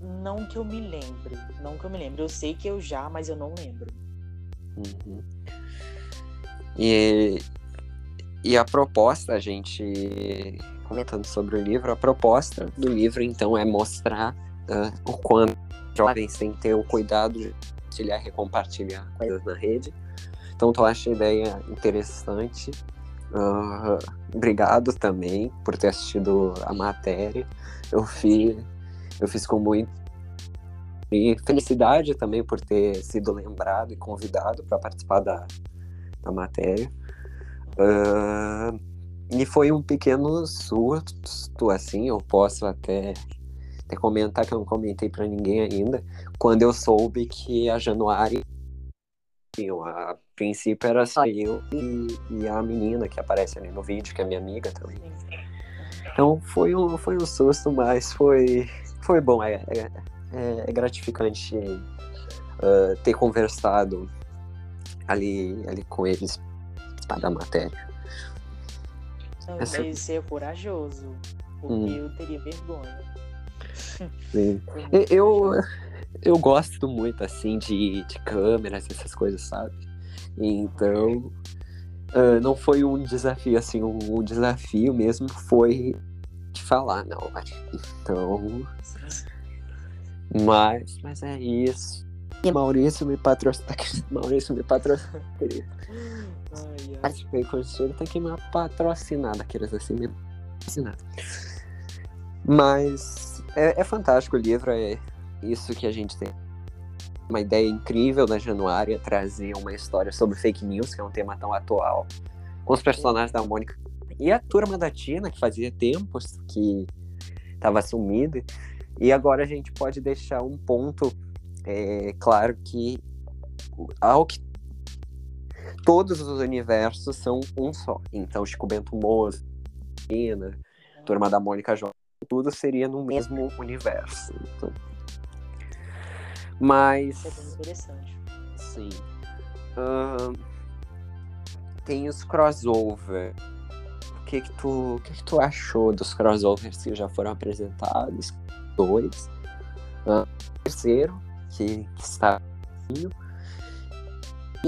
não que eu me lembre. Não que eu me lembre. Eu sei que eu já, mas eu não lembro. Uhum. E, e a proposta, a gente comentando sobre o livro, a proposta do livro então é mostrar uh, o quanto jovens têm que ter o cuidado de compartilhar e recompartilhar coisas na rede. Então, eu acho a ideia interessante. Uh, obrigado também por ter assistido a matéria. Eu fiz, eu fiz com muito e felicidade também por ter sido lembrado e convidado para participar da, da matéria. Uh, e foi um pequeno susto, assim, eu posso até até comentar que eu não comentei para ninguém ainda, quando eu soube que a Januária a princípio era só eu e, e, a menina que aparece ali no vídeo, que é minha amiga também. Então foi um, foi um susto, mas foi, foi bom. É, é, é gratificante uh, ter conversado ali, ali com eles para a matéria. Não, Essa... É corajoso, porque hum. eu teria vergonha. Sim. Eu, eu gosto muito, assim, de, de câmeras, essas coisas, sabe? Então, uh, não foi um desafio, assim, um, um, desafio mesmo foi de falar, não, então... Mas, mas é isso. Maurício me patrocina. Maurício me patrocina. Participei com o senhor, tem que me patrocinar daqueles assim, me patrocinar. Mas é, é fantástico o livro, é isso que a gente tem. Uma ideia incrível da Januária trazer uma história sobre fake news, que é um tema tão atual, com os personagens da Mônica e a turma da Tina, que fazia tempos que estava sumida. E agora a gente pode deixar um ponto é, claro que ao que todos os universos são um só. Então, Chico Bento Moço, Tina, Turma da Mônica Jovem, tudo seria no mesmo universo. Então... Mas. É bem interessante. Sim. Uh, tem os crossover. O que que tu, o que que tu achou dos crossovers que já foram apresentados? Dois. Uh, terceiro, que, que está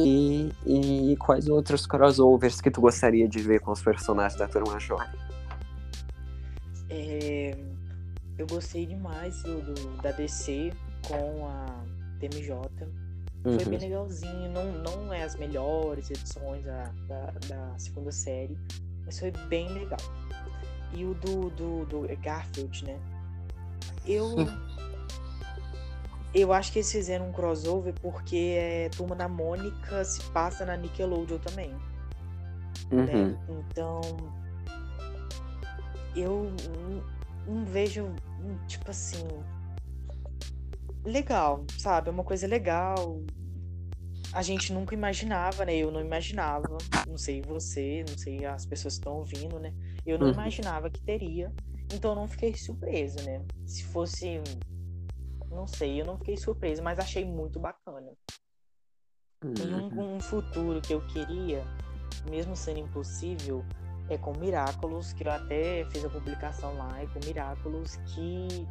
e, e quais outros crossovers que tu gostaria de ver com os personagens da Turma Jovem? É, eu gostei demais do, do, da DC com a TMJ. Foi bem uhum. legalzinho. Não, não é as melhores edições da, da, da, segunda série, mas foi bem legal. E o do, do, do Garfield, né? Eu. eu acho que eles fizeram um crossover porque é, Turma da Mônica se passa na Nickelodeon também. Né? Uhum. Né? Então, eu não vejo, tipo assim, legal, sabe? É uma coisa legal. A gente nunca imaginava, né? Eu não imaginava, não sei você, não sei as pessoas que estão ouvindo, né? Eu não uhum. imaginava que teria, então eu não fiquei surpresa, né? Se fosse, não sei, eu não fiquei surpresa, mas achei muito bacana. Uhum. Em um, uhum. um futuro que eu queria, mesmo sendo impossível, é com Miraculous, que eu até fiz a publicação lá, é com Miraculous, que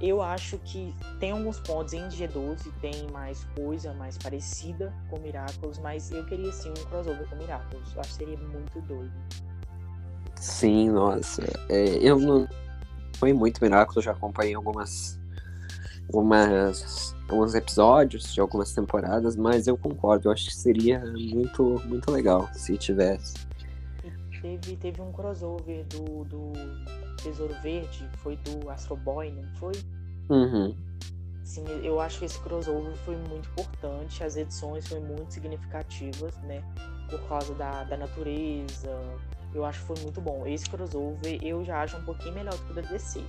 eu acho que tem alguns pontos em G12, tem mais coisa mais parecida com Miraculous, mas eu queria sim um crossover com Miraculous. Eu acho que seria muito doido. Sim, nossa. É, eu não fui muito Miraculous, já acompanhei algumas, algumas alguns episódios de algumas temporadas, mas eu concordo, eu acho que seria muito muito legal se tivesse teve, teve um crossover do, do Tesouro Verde, foi do Astro Boy, não foi? Uhum. Sim, eu acho que esse crossover foi muito importante, as edições foram muito significativas, né? Por causa da, da natureza, eu acho que foi muito bom. Esse crossover eu já acho um pouquinho melhor do que o da DC.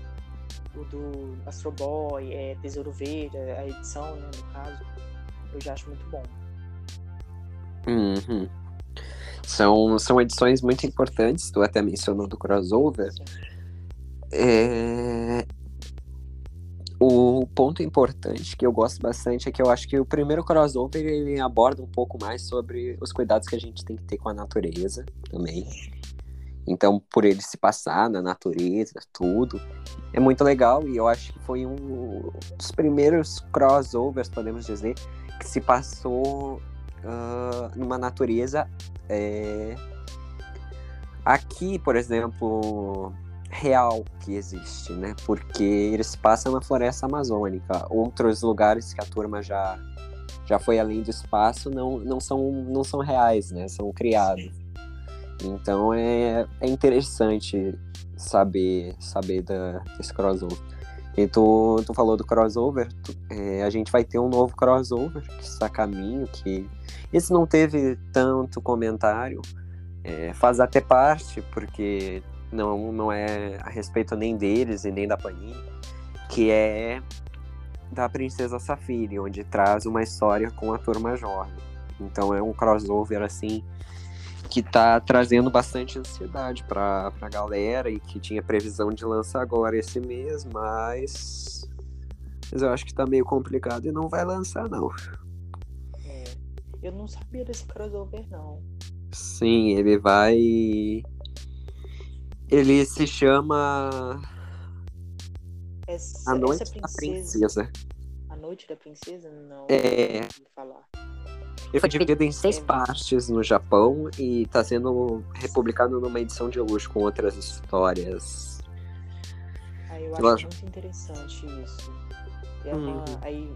O do Astro Boy, é, Tesouro Verde, a edição, né, no caso, eu já acho muito bom. Uhum. São, são edições muito importantes, tu até mencionou do crossover. É... O ponto importante que eu gosto bastante é que eu acho que o primeiro crossover ele aborda um pouco mais sobre os cuidados que a gente tem que ter com a natureza também. Então, por ele se passar na natureza, tudo, é muito legal e eu acho que foi um dos primeiros crossovers, podemos dizer, que se passou uh, numa natureza é... aqui, por exemplo, real que existe, né? Porque eles passam na floresta amazônica. Outros lugares que a turma já já foi além do espaço não, não são não são reais, né? São criados. Então é, é interessante saber saber da, desse crossover. E tu, tu falou do crossover, tu, é, a gente vai ter um novo crossover que está a caminho, que esse não teve tanto comentário, é, faz até parte, porque não, não é a respeito nem deles e nem da Panini, que é da Princesa Safiri, onde traz uma história com a turma jovem. Então é um crossover assim que tá trazendo bastante ansiedade pra, pra galera e que tinha previsão de lançar agora esse mês, mas. Mas eu acho que tá meio complicado e não vai lançar, não. É, eu não sabia desse crossover, não. Sim, ele vai ele se chama. Essa, a Noite essa da Princesa. A Noite da Princesa? Não. É. Não falar. Ele foi dividido em seis partes no Japão e está sendo republicado numa edição de luxo com outras histórias. Aí eu acho muito interessante isso. É uhum. Aí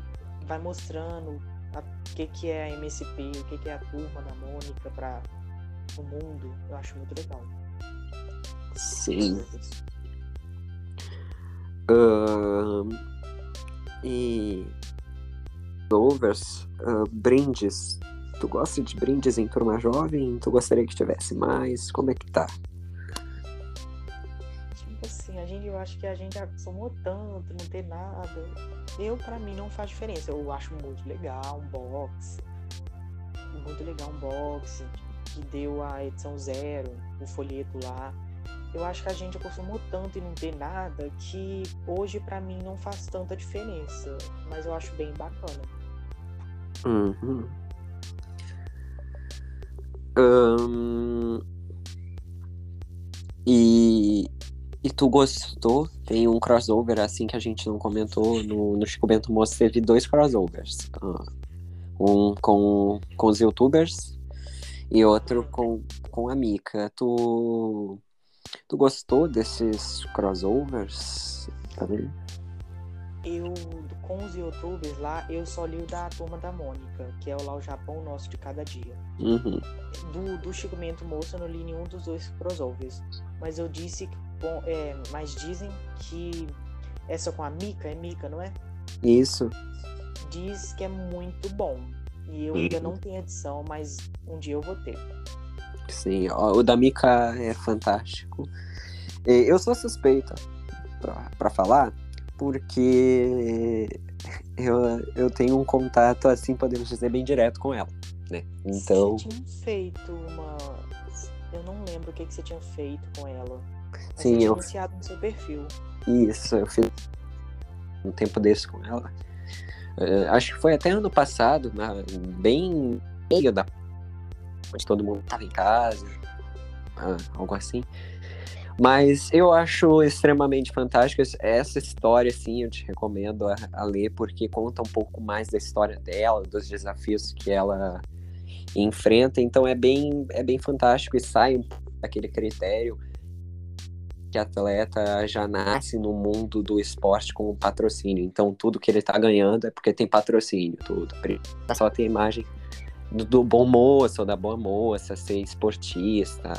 vai mostrando o que, que é a MSP, o que, que é a turma da Mônica para o mundo. Eu acho muito legal. Sim. Uh, e overs, uh, brindes. Tu gosta de brindes em turma jovem? Tu gostaria que tivesse mais? Como é que tá? Tipo assim, a gente, eu acho que a gente acostumou tanto, não ter nada. Eu, pra mim, não faz diferença. Eu acho muito legal um box. Muito legal um box que deu a edição zero, o folheto lá eu acho que a gente acostumou tanto e não ter nada que hoje para mim não faz tanta diferença. Mas eu acho bem bacana. Uhum. Um... E... e tu gostou? Tem um crossover assim que a gente não comentou no, no Chico Bento Moço, teve dois crossovers. Uh, um com, com os youtubers e outro com, com a Mika. Tu Tu gostou desses crossovers? Tá vendo? Eu, com os youtubers lá, eu só li o da Turma da Mônica, que é o lá o Japão Nosso de Cada Dia. Uhum. Do, do Chico Mento Moça, eu não li nenhum dos dois crossovers. Mas eu disse, bom, é, mas dizem que essa com a Mika, é Mika, não é? Isso. Diz que é muito bom. E eu ainda não tenho edição, mas um dia eu vou ter. Sim, o da Mika é fantástico. Eu sou suspeita para falar, porque eu, eu tenho um contato, assim, podemos dizer, bem direto com ela, né? Então... Você tinha feito uma... Eu não lembro o que, que você tinha feito com ela. Mas Sim, eu... iniciado no seu perfil. Isso, eu fiz um tempo desse com ela. Uh, acho que foi até ano passado, né? bem meio da onde todo mundo estava em casa, ah, algo assim. Mas eu acho extremamente fantástico essa história, sim, eu te recomendo a, a, ler, porque conta um pouco mais da história dela, dos desafios que ela enfrenta. Então é bem, é bem fantástico e sai um daquele critério que atleta já nasce no mundo do esporte com patrocínio. Então tudo que ele está ganhando é porque tem patrocínio, tudo. Só tem imagem do, do, bom moço da boa moça, ser esportista,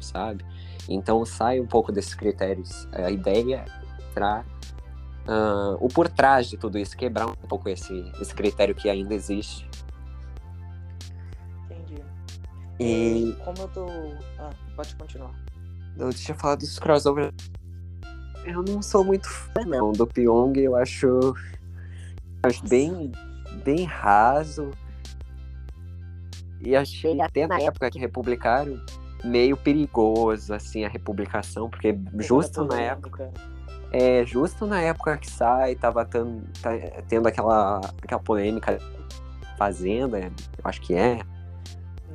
sabe? Então sai um pouco desses critérios. A ideia é para uh, o por trás de tudo isso, quebrar um pouco esse, esse critério que ainda existe. Entendi. E como eu tô. Ah, pode continuar. Eu falar dos crossovers. Eu não sou muito fã, não, do Pyong. Eu acho. Acho bem bem raso. E achei até na época que republicaram meio perigoso, assim, a republicação, porque justo na época. É, justo na época que sai, tava tendo, tá, tendo aquela, aquela polêmica Fazenda, eu acho que é.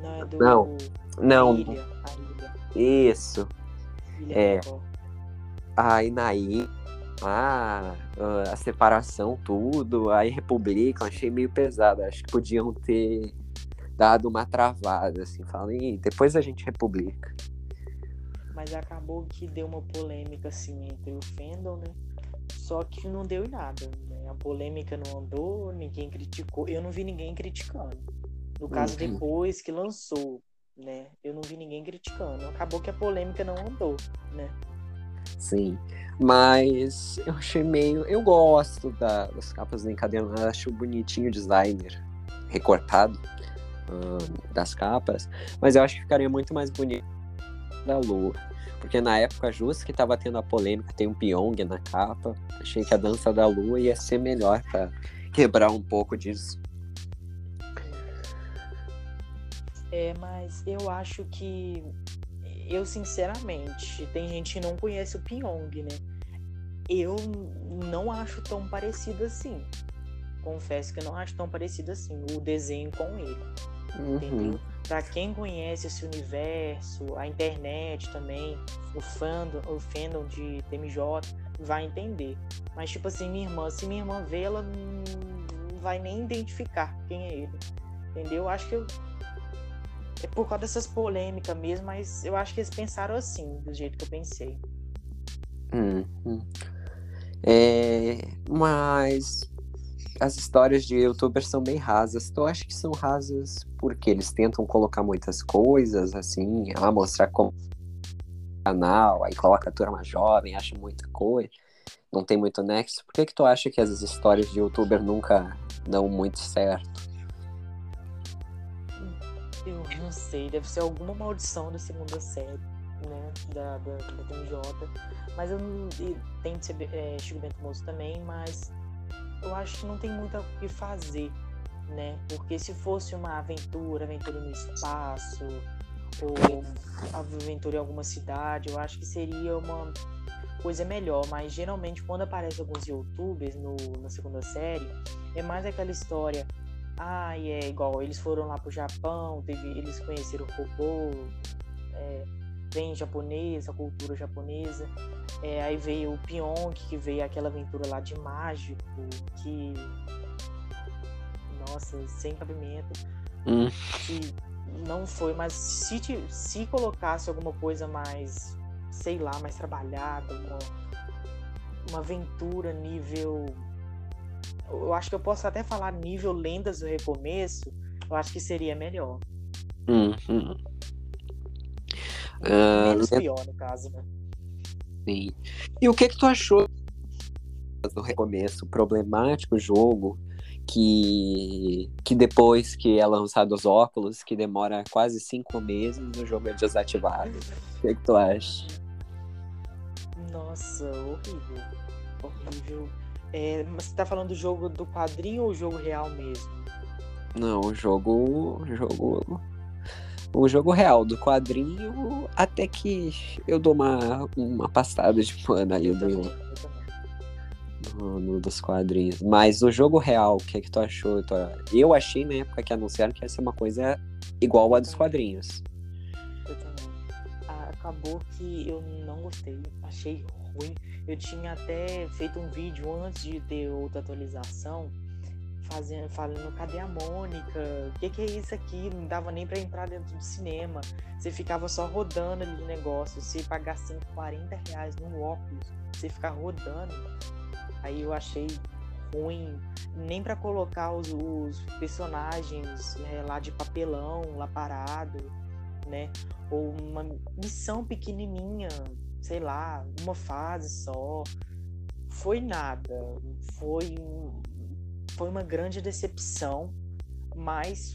Não, é do... Não, não. Ilha, ilha. Isso. Ilha É. Aí na ilha, ah, a separação, tudo, aí República, eu achei meio pesado. Acho que podiam ter dado uma travada, assim, falei, depois a gente republica. Mas acabou que deu uma polêmica assim entre o fandom, né? Só que não deu em nada, né? A polêmica não andou, ninguém criticou. Eu não vi ninguém criticando. No caso, Uhum. depois que lançou, né? Eu não vi ninguém criticando. Acabou que a polêmica não andou, né? Sim. Mas eu achei meio. Eu gosto da- das capas do encadernado, acho bonitinho o designer recortado ah, das capas. Mas eu acho que ficaria muito mais bonito da lua. Porque na época justo que tava tendo a polêmica, tem um Pyong na capa. Achei que a dança da lua ia ser melhor pra quebrar um pouco disso. É, mas eu acho que. Eu, sinceramente, tem gente que não conhece o Pyong, né? Eu não acho tão parecido assim. Confesso que eu não acho tão parecido assim, o desenho com ele. Uhum. entendeu? Pra quem conhece esse universo, a internet também, o fandom, o fandom de TMJ, vai entender. Mas, tipo assim, minha irmã, se minha irmã vê, ela não vai nem identificar quem é ele. Entendeu? Eu acho que eu. É por causa dessas polêmicas mesmo, mas eu acho que eles pensaram assim, do jeito que eu pensei. Uhum. É, mas as histórias de youtubers são bem rasas. Tu acha que são rasas porque eles tentam colocar muitas coisas, assim, ah, mostrar como canal, aí coloca a turma jovem, acha muita coisa, não tem muito nexo. Por que que tu acha que as histórias de youtuber nunca dão muito certo? Eu não sei, deve ser alguma maldição da segunda série, né? Da, da, da TMJ. Mas eu não. Tem de ser é, Chico Bento Moço também, mas eu acho que não tem muito o que fazer, né? Porque se fosse uma aventura, aventura no espaço, ou aventura em alguma cidade, eu acho que seria uma coisa melhor. Mas geralmente quando aparece alguns youtubers no, na segunda série, é mais aquela história. Ah, e é igual, eles foram lá pro Japão, teve, eles conheceram o robô, é, vem japonesa, a cultura japonesa. É, aí veio o Pyong, que veio aquela aventura lá de mágico, que. Nossa, sem cabimento. Hum. Que não foi, mas se, te- se colocasse alguma coisa mais, sei lá, mais trabalhada, uma, uma aventura nível. Eu acho que eu posso até falar nível lendas do recomeço, eu acho que seria melhor. Uhum. Ah, Menos pior, no caso, né? Sim. E o que que tu achou do recomeço problemático o jogo que que depois que é lançado os óculos que demora quase cinco meses o jogo é desativado o que que tu acha Nossa, horrível. Horrível. É, mas você tá falando do jogo do quadrinho ou o jogo real mesmo? não o jogo o jogo o jogo real do quadrinho até que eu dou uma uma pastada de pano ali do, dos quadrinhos. Mas o jogo real, o que, que tu achou? Eu achei na época que anunciaram que ia ser uma coisa igual a dos quadrinhos. Eu também. Ah, acabou que eu não gostei. Achei ruim. Eu tinha até feito um vídeo antes de ter outra atualização. Fazendo, falando, cadê a Mônica? O que, que é isso aqui? Não dava nem pra entrar dentro do cinema. Você ficava só rodando ali o negócio. Você pagar 140 reais num óculos, você ficar rodando. Aí eu achei ruim. Nem pra colocar os, os personagens é, lá de papelão, lá parado, né? ou uma missão pequenininha, sei lá, uma fase só. Foi nada. Foi foi uma grande decepção, mas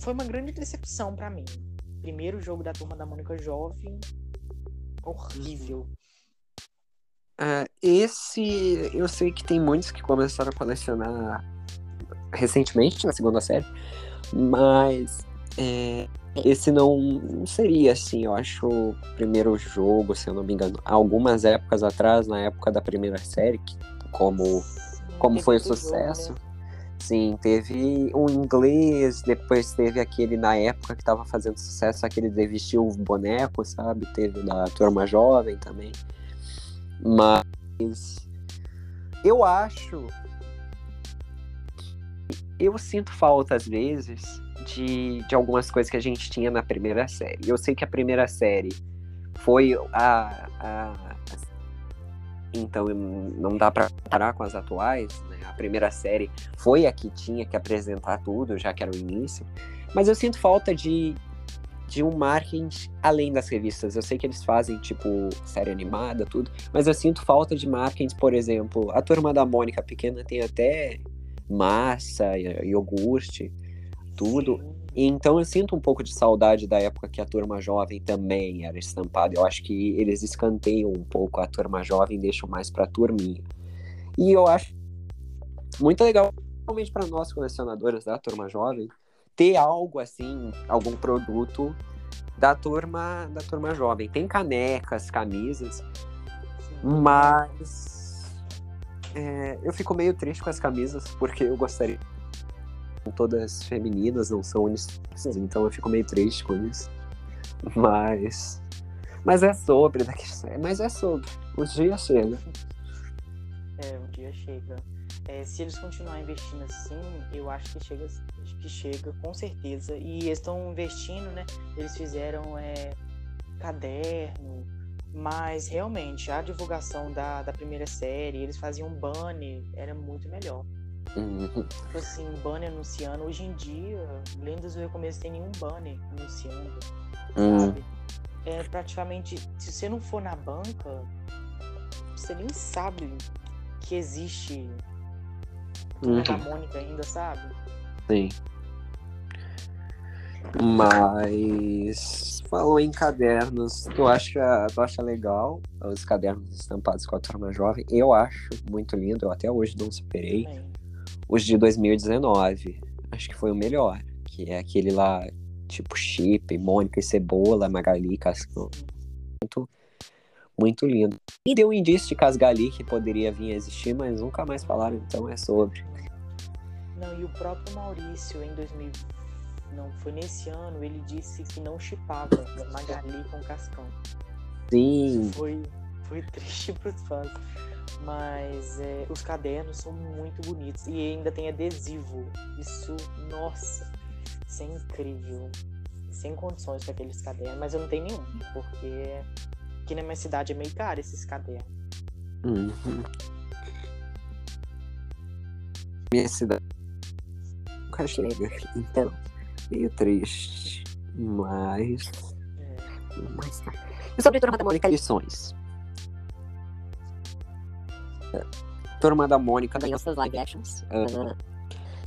foi uma grande decepção pra mim. Primeiro jogo da turma da Mônica Jovem, horrível. Ah, esse, eu sei que tem muitos que começaram a colecionar recentemente, na segunda série, mas é, esse não seria assim, eu acho o primeiro jogo, se eu não me engano, algumas épocas atrás, na época da primeira série, como, como foi o sucesso. Jogo, né? Sim, teve um inglês, depois teve aquele na época que estava fazendo sucesso, aquele de vestir o boneco, sabe? Teve da turma jovem também. Mas eu acho. Eu sinto falta, às vezes, de, de algumas coisas que a gente tinha na primeira série. Eu sei que a primeira série foi a. a então não dá para parar com as atuais, né? A primeira série foi a que tinha que apresentar tudo, já que era o início. Mas eu sinto falta de, de um marketing além das revistas. Eu sei que eles fazem, tipo, série animada, tudo, mas eu sinto falta de marketing, por exemplo, a turma da Mônica Pequena tem até massa, iogurte, tudo. E então eu sinto um pouco de saudade da época que a turma jovem também era estampada. Eu acho que eles escanteiam um pouco a turma jovem, deixam mais pra turminha. E eu acho muito legal, principalmente para nós colecionadores da turma jovem, ter algo assim, algum produto da turma da turma jovem. Tem canecas, camisas, mas é, eu fico meio triste com as camisas porque eu gostaria todas femininas, não são unissexas, então eu fico meio triste com isso. Mas mas é sobre, mas é sobre. O dia chega. É, o dia chega. É, se eles continuarem investindo assim, eu acho que chega, que chega com certeza. E eles estão investindo, né? Eles fizeram é, caderno, mas realmente a divulgação da, da primeira série, eles faziam banner, era muito melhor. Uhum. Tipo assim, banner anunciando. Hoje em dia, Lendas do Recomeço tem nenhum banner anunciando, uhum. sabe? É praticamente, se você não for na banca, você nem sabe que existe uhum. a Mônica ainda, sabe? Sim. Mas falou em cadernos, tu acha, tu acha legal os cadernos estampados com a turma jovem? Eu acho muito lindo, eu até hoje não superei. Bem. Os de 2019, acho que foi o melhor, que é aquele lá, tipo Chip, Mônica e Cebola, Magali, Cascão. Muito, muito lindo. E deu um indício de Casgali que poderia vir a existir, mas nunca mais falaram, então é sobre. Não, e o próprio Maurício, em 2000, não, foi nesse ano, ele disse que não chipava Magali com Cascão. Sim. foi, foi triste pros fãs. Mas é, os cadernos são muito bonitos. E ainda tem adesivo. Isso, nossa, isso é incrível. Sem condições para aqueles cadernos. Mas eu não tenho nenhum, porque aqui na minha cidade é meio caro esses cadernos. Uhum. Minha cidade nunca chega. Então, meio triste. Mas. É. Mas... E sobre a Turma da Mônica, lições? Turma da Mônica ganhou seus live actions. Uh,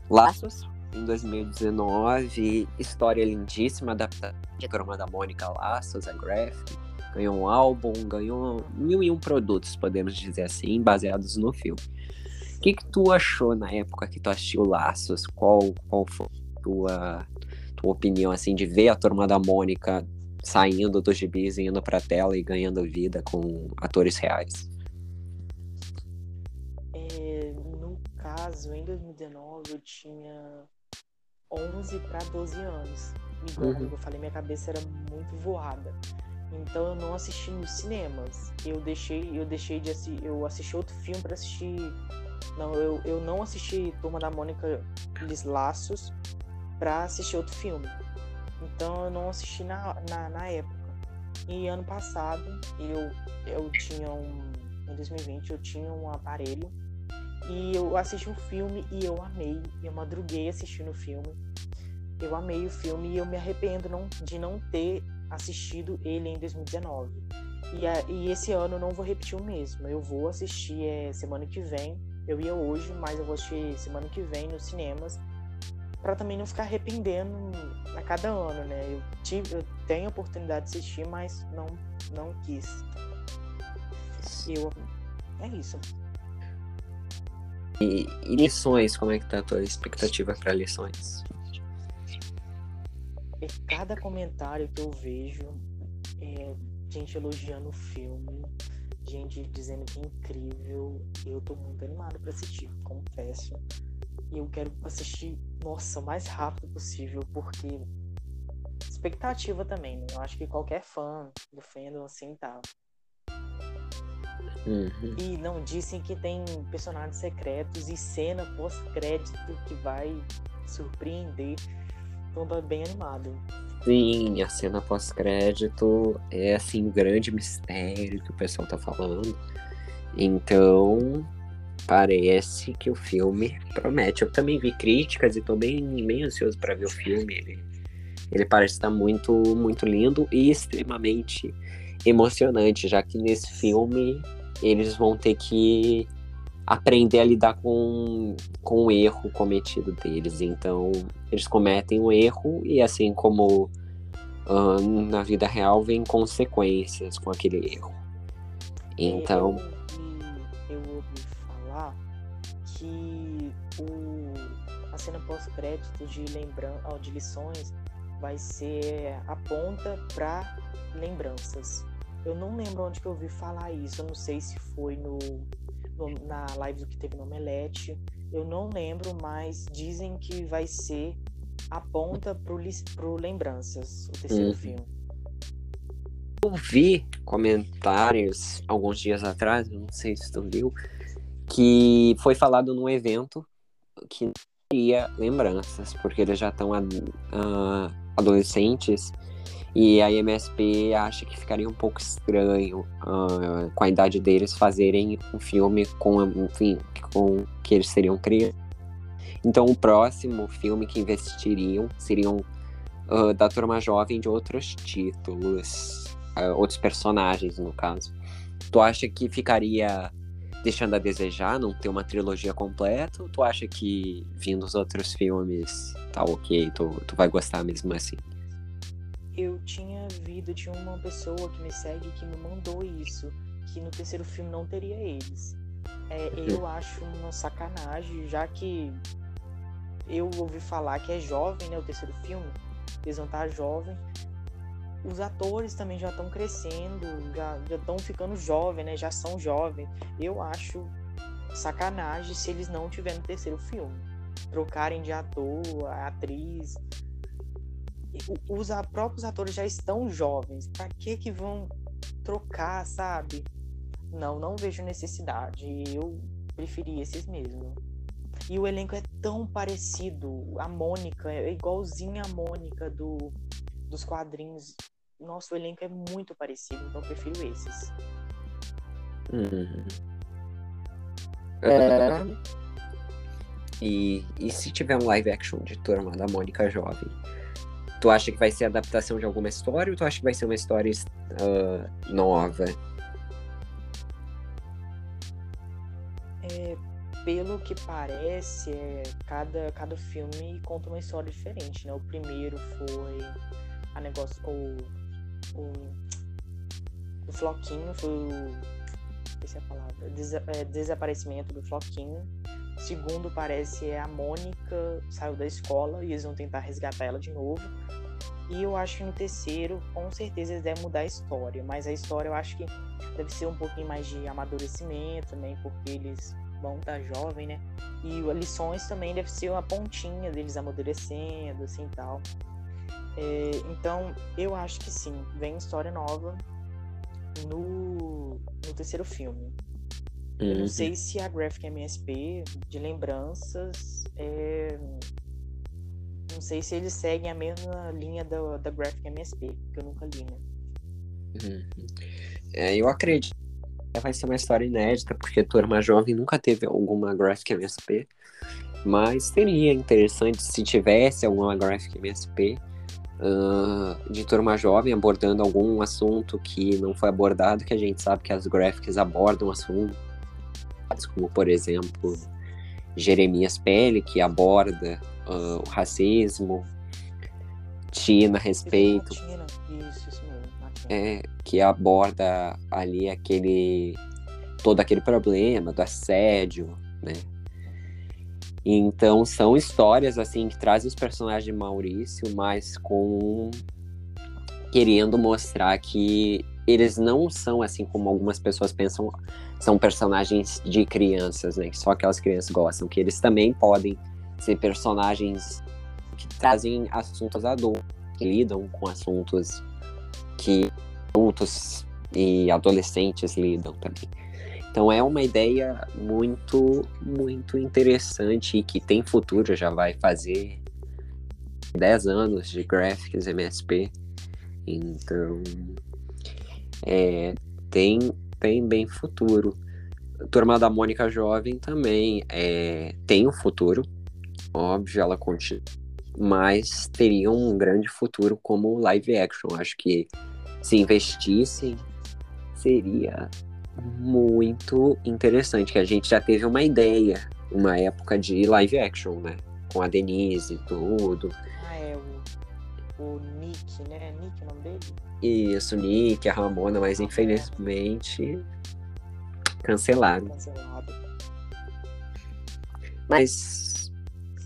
Laços, em 2019. História lindíssima, adaptada de Turma da Mônica Laços, a graphic. Ganhou um álbum, ganhou mil e um produtos, podemos dizer assim, baseados no filme. O que, que tu achou na época que tu assistiu Laços? Qual, qual foi a tua, tua opinião, assim, de ver a Turma da Mônica saindo dos gibis e indo pra tela e ganhando vida com atores reais? Caso, em 2019, eu tinha 11 para 12 anos. Igual uhum. eu falei, minha cabeça era muito voada. Então eu não assisti nos cinemas. Eu deixei, eu deixei de assistir, eu assisti outro filme para assistir não, eu, eu não assisti Turma da Mônica dos Laços pra assistir outro filme. Então eu não assisti na, na, na época. E ano passado eu, eu tinha um. Em 2020 eu tinha um aparelho e eu assisti um filme e eu amei. Eu madruguei assistindo o filme. Eu amei o filme e eu me arrependo não, de não ter assistido ele em 2019. E, a, e esse ano não vou repetir o mesmo. Eu vou assistir é, semana que vem eu ia hoje, mas eu vou assistir semana que vem nos cinemas para também não ficar arrependendo a cada ano, né? Eu tive, eu tenho a oportunidade de assistir, mas não não quis. Eu é isso. E, e lições, como é que tá a tua expectativa para lições? é cada comentário que eu vejo é gente elogiando o filme, gente dizendo que é incrível. Eu tô muito animado para assistir, confesso. E eu quero assistir, nossa, o mais rápido possível, porque expectativa também, né? Eu acho que qualquer fã do fandom assim tá. Uhum. E não dizem que tem personagens secretos e cena pós-crédito que vai surpreender. Então tá bem animado. Sim, a cena pós-crédito é assim um grande mistério que o pessoal tá falando. Então, parece que o filme promete. Eu também vi críticas e tô bem, bem ansioso para ver o filme. Ele, ele parece estar muito, muito lindo e extremamente emocionante, já que nesse filme eles vão ter que aprender a lidar com, com o erro cometido deles. Então, eles cometem um erro e, assim como uh, na vida real, vem consequências com aquele erro. Então. Eu, eu ouvi falar que o, a cena pós-crédito de, lembran de lições vai ser a ponta para lembranças. Eu não lembro onde que eu ouvi falar isso. Eu não sei se foi no, no, na live que teve no Omelete. Eu não lembro, mas dizem que vai ser a ponta pro, pro Lembranças, o terceiro uhum. filme. Eu vi comentários alguns dias atrás, não sei se tu viu, que foi falado num evento que teria lembranças, porque eles já estão uh, adolescentes e a MSP acha que ficaria um pouco estranho uh, com a idade deles fazerem um filme com, enfim, com que eles seriam crianças. Então o próximo filme que investiriam seriam uh, da turma jovem de outros títulos, uh, outros personagens no caso. Tu acha que ficaria deixando a desejar, não ter uma trilogia completa? Ou tu acha que vindo os outros filmes tá ok, tu, tu vai gostar mesmo assim? Eu tinha visto de uma pessoa que me segue que me mandou isso, que no terceiro filme não teria eles. É, uhum. eu acho uma sacanagem, já que eu ouvi falar que é jovem, né? O terceiro filme, eles vão estar jovem. Os atores também já estão crescendo, já estão ficando jovens, né? Já são jovens. Eu acho sacanagem se eles não tiverem no terceiro filme. Trocarem de ator, atriz, os próprios atores já estão jovens. Para que que vão trocar, sabe? Não, não vejo necessidade. Eu preferi esses mesmo. E o elenco é tão parecido. A Mônica é igualzinha a Mônica do, dos quadrinhos. Nosso elenco é muito parecido, então eu prefiro esses. Hum. É... E, e se tiver um live action de Turma da Mônica Jovem? Tu acha que vai ser adaptação de alguma história ou tu acha que vai ser uma história uh, nova? É, pelo que parece, é, cada, cada filme conta uma história diferente, né? O primeiro foi a negócio, o, o, o Floquinho, foi o. Esqueci a palavra. Des, é, desaparecimento do Floquinho. Segundo, parece é a Mônica saiu da escola e eles vão tentar resgatar ela de novo. E eu acho que no terceiro, com certeza, eles devem mudar a história. Mas a história eu acho que deve ser um pouquinho mais de amadurecimento também, né? porque eles vão estar jovem, né? E lições também deve ser uma pontinha deles amadurecendo, assim e tal. É, então, eu acho que sim, vem história nova no, no terceiro filme. Uhum. Eu não uhum. sei se a Graphic MSP de lembranças é... Não sei se eles seguem a mesma linha da, da Graphic MSP, que eu nunca li, né? Uhum. É, eu acredito que vai ser uma história inédita, porque Turma Jovem nunca teve alguma Graphic MSP. Mas seria interessante se tivesse alguma Graphic MSP uh, de Turma Jovem abordando algum assunto que não foi abordado, que a gente sabe que as graphics abordam assunto como por exemplo Jeremias Pele, que aborda uh, o racismo, Tina Respeito, isso, isso mesmo, é, que aborda ali aquele todo aquele problema do assédio, né? Então são histórias assim que trazem os personagens de Maurício, mas com querendo mostrar que eles não são assim como algumas pessoas pensam, são personagens de crianças, né? Que só aquelas crianças gostam, que eles também podem ser personagens que trazem assuntos adultos, que lidam com assuntos que adultos e adolescentes lidam também. Então é uma ideia muito, muito interessante e que tem futuro, já vai fazer 10 anos de Graphics MSP. Então é, tem, tem bem futuro. Turma da Mônica Jovem também é, tem um futuro, óbvio, ela continua, mas teria um grande futuro como live action. Acho que se investissem, seria muito interessante, que a gente já teve uma ideia, uma época de live action, né? Com a Denise e tudo. Ah, é o, o Nick, né? Nick é o nome dele? Isso, Nick, a Ramona, mas infelizmente cancelaram. Cancelado. Mas.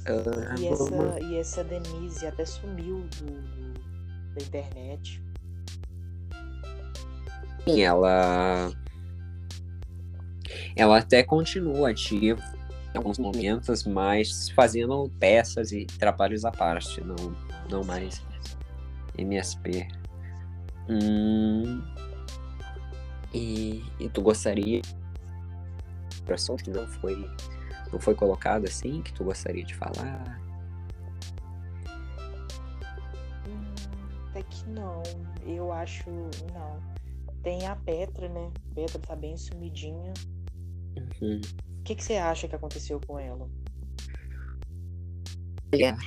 Uh, e, essa, e essa Denise até sumiu do, do, da internet. Sim, ela. Ela até continua ativa em alguns momentos, mas fazendo peças e trabalhos à parte, não, não mais MSP. Hum, e, e tu gostaria de assunto que não foi não foi colocado assim que tu gostaria de falar? Hum, até que não. Eu acho não. Tem a Petra, né? Petra tá bem sumidinha. Uhum. O que, que você acha que aconteceu com ela? Olha,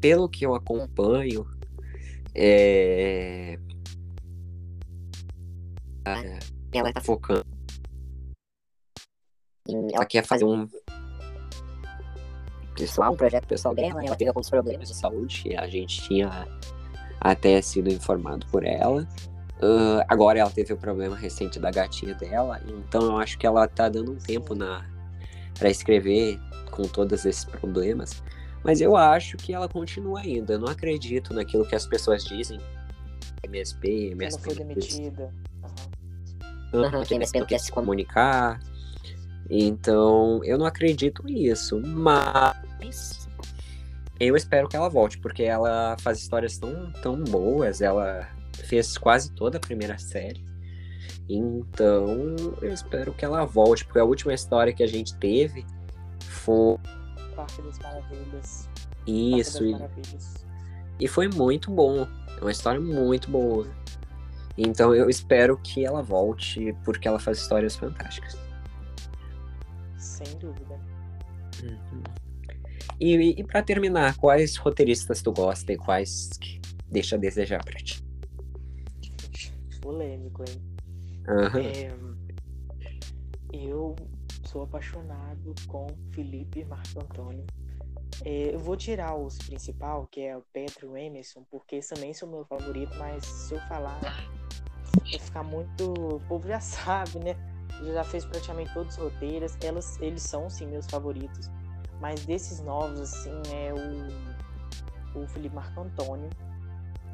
pelo que eu acompanho, é, ela tá focando. Ela quer fazer um pessoal, um projeto pessoal dela. Ela teve alguns problemas de saúde a gente tinha até sido informado por ela. Uh, agora ela teve o problema recente da gatinha dela, então eu acho que ela tá dando um tempo na para escrever com todos esses problemas. Mas eu acho que ela continua ainda. Eu não acredito naquilo que as pessoas dizem. MSP, MSP. Ela foi demitida uhum, que MSP não quer se comunicar. Então, eu não acredito nisso, mas eu espero que ela volte, porque ela faz histórias tão, tão boas, ela fez quase toda a primeira série. Então, eu espero que ela volte, porque a última história que a gente teve foi. Parque das Maravilhas. Isso, e, e foi muito bom. É uma história muito boa. Então eu espero que ela volte, porque ela faz histórias fantásticas. Sem dúvida. Uhum. E, e para terminar, quais roteiristas tu gosta e quais que deixa a desejar pra ti? Polêmico, hein? Uhum. É, eu sou apaixonado com Felipe Marco Antônio. É, eu vou tirar os principal, que é o Pedro Emerson, porque também são meu favorito, mas se eu falar vai ficar muito. O povo já sabe, né? Já fez praticamente todos os roteiros. Elas, eles são, sim, meus favoritos. Mas desses novos, assim, é o, o Felipe Marco Antônio.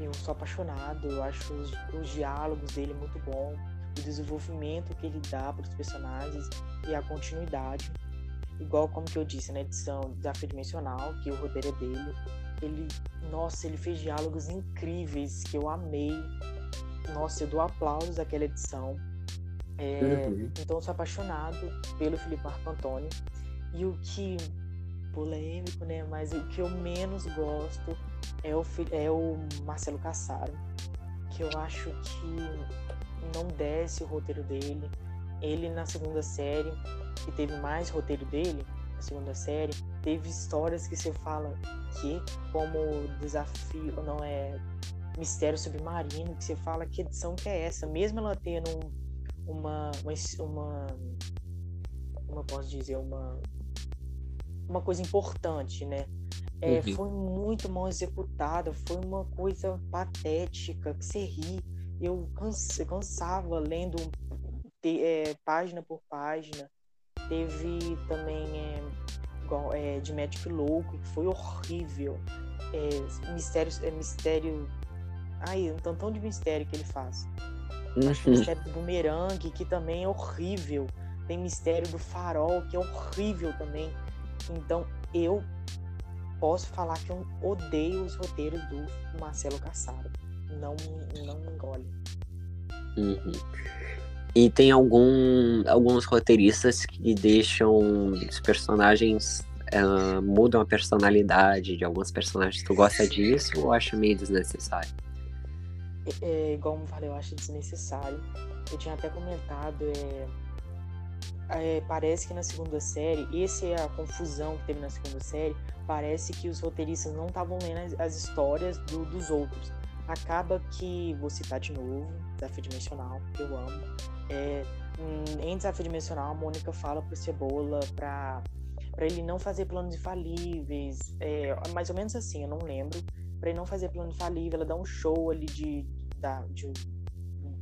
Eu sou apaixonado, eu acho os, os diálogos dele muito bom, o desenvolvimento que ele dá para os personagens e a continuidade. Igual como que eu disse na edição Desafio Dimensional, que o roteiro é dele. Ele, nossa, ele fez diálogos incríveis que eu amei nossa, eu dou aplausos àquela edição. É, uhum. Então, sou apaixonado pelo Felipe Marco Antônio. E o que, polêmico, né? Mas o que eu menos gosto é o, é o Marcelo Cassaro. Que eu acho que não desce o roteiro dele. Ele, na segunda série, que teve mais roteiro dele, na segunda série, teve histórias que você fala que, como desafio, não é Mistério Submarino, que você fala que edição que é essa, mesmo ela tendo uma, uma, uma como eu posso dizer, uma, uma coisa importante, né? É, uhum. Foi muito mal executada, foi uma coisa patética, que você ri. Eu canse, cansava lendo é, página por página. Teve também é, é, de Magic Louco, que foi horrível. É, mistério, é, mistério. Ai, um tantão de mistério que ele faz. Uhum. Acho que o mistério do bumerangue, que também é horrível. Tem mistério do farol, que é horrível também. Então, eu posso falar que eu odeio os roteiros do Marcelo Cassaro. Não, não engole. Uhum. E tem algum, alguns roteiristas que deixam os personagens. Uh, mudam a personalidade de alguns personagens. Tu gosta disso ou acha meio desnecessário? É, é, igual eu falei, eu acho desnecessário. Eu tinha até comentado, é, é, parece que na segunda série, essa é a confusão que teve na segunda série, parece que os roteiristas não estavam lendo as, as histórias do, dos outros. Acaba que, vou citar de novo, Desafio Dimensional, que eu amo. É, em Desafio Dimensional, a Mônica fala pro Cebola pra, pra ele não fazer planos infalíveis. É, mais ou menos assim, eu não lembro. Pra ele não fazer plano infalível, ela dá um show ali de, de,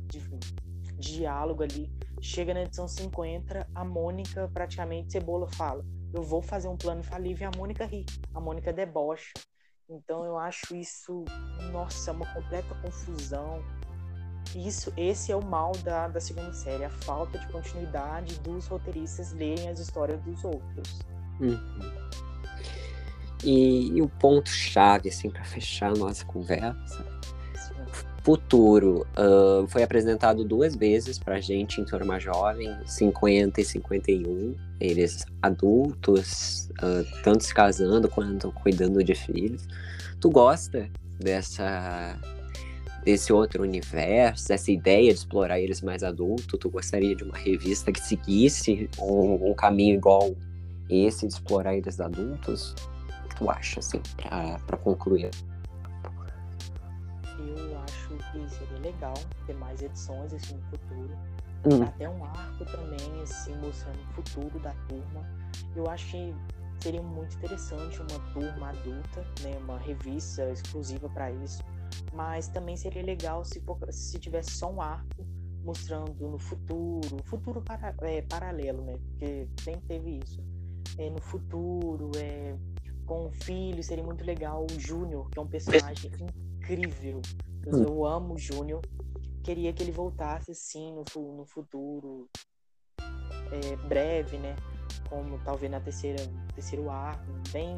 de, de diálogo ali. Chega na edição 50, a Mônica, praticamente, Cebola fala: Eu vou fazer um plano infalível. E a Mônica ri. A Mônica debocha. Então eu acho isso, nossa, uma completa confusão. Isso, esse é o mal da, da segunda série, a falta de continuidade dos roteiristas lerem as histórias dos outros. Uhum. E, e, o ponto chave assim para fechar a nossa conversa futuro uh, foi apresentado duas vezes pra gente em Turma Jovem, 50 e 51. Eles adultos, uh, tanto se casando quanto cuidando de filhos. Tu gosta dessa desse outro universo, dessa ideia de explorar eles mais adultos? Tu gostaria de uma revista que seguisse um, um caminho igual esse de explorar eles adultos? O que tu acha, assim, para concluir? Legal ter mais edições assim no futuro. Hum. Até um arco também, assim, mostrando o futuro da turma. Eu acho que seria muito interessante uma turma adulta, né? Uma revista exclusiva para isso. Mas também seria legal se, se tivesse só um arco mostrando no futuro, futuro para, é, paralelo, né? Porque sempre teve isso. É, no futuro, é, com o filho, seria muito legal. O Júnior, que é um personagem incrível. Hum. Eu amo o Júnior. Queria que ele voltasse assim no, no futuro é, breve, né? Como talvez na terceira terceiro arco, bem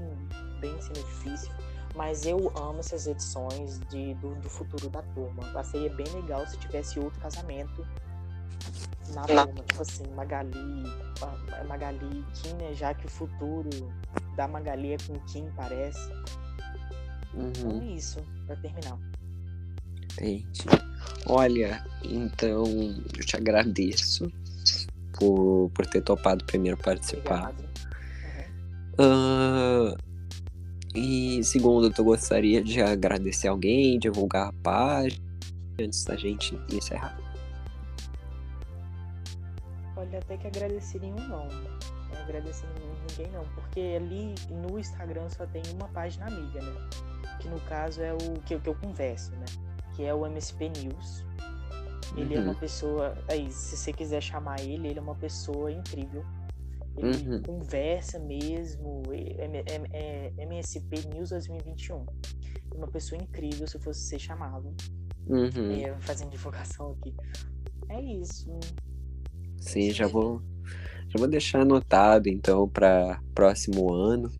bem sendo difícil. Mas eu amo essas edições de, do, do futuro da turma. Seria bem legal se tivesse outro casamento na turma, tipo assim, Magali, Magali e Kim, né? Já que o futuro da Magali é com Kim, parece. Uhum. Então é isso, pra terminar. Entendi. Olha, então eu te agradeço por, por ter topado primeiro participar. Uh, e segundo, tu gostaria de agradecer alguém, divulgar a página antes da gente encerrar? Olha, até que agradecer nenhum não. Não agradecer ninguém não, porque ali no Instagram só tem uma página amiga, né? Que no caso é o que, que eu converso, né? que é o MSP News. Ele uhum. é uma uhum. pessoa. Aí, se você quiser chamar ele, ele é uma pessoa incrível. Ele uhum. conversa mesmo. É, é, é, MSP News 2021. É uma pessoa incrível, se fosse ser chamado. Uhum. É, fazendo divulgação aqui. É isso. Sim, já vou, já vou deixar anotado então para próximo ano.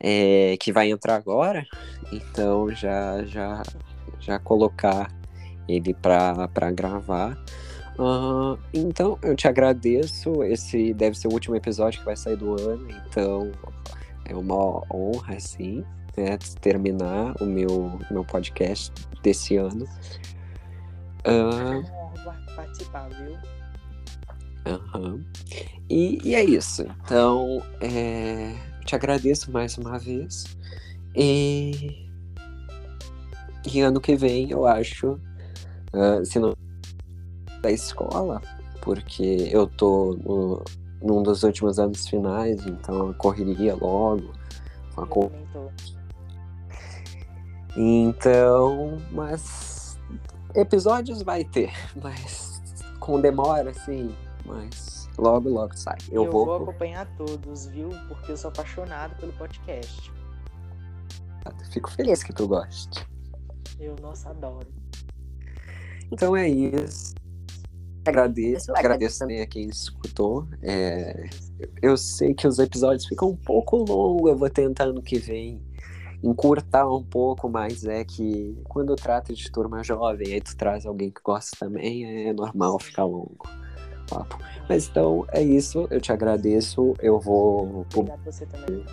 É, que vai entrar agora. Então já já já colocar ele para gravar. Uh, então, eu te agradeço. Esse deve ser o último episódio que vai sair do ano, então é uma honra, assim, né, terminar o meu, meu podcast desse ano. Uh, participar, viu? Uhum. E, e, é isso. Então, é, te agradeço mais uma vez. E e ano que vem, eu acho, uh, se não da escola, porque eu tô no, num dos últimos anos finais, então correria logo. Uma Então, mas episódios vai ter, mas com demora, assim, mas Logo, logo sai. Eu, eu vou... vou acompanhar todos, viu? Porque eu sou apaixonado pelo podcast. Fico feliz que tu goste. Eu, nossa, adoro. Então é isso. Agradeço, agradeço também a quem escutou. É, eu sei que os episódios ficam um pouco longos, eu vou tentar ano que vem encurtar um pouco, mas é que quando eu trato de turma jovem, aí tu traz alguém que gosta também, é normal ficar longo papo. Mas então é isso, eu te agradeço, eu vou Obrigado você também.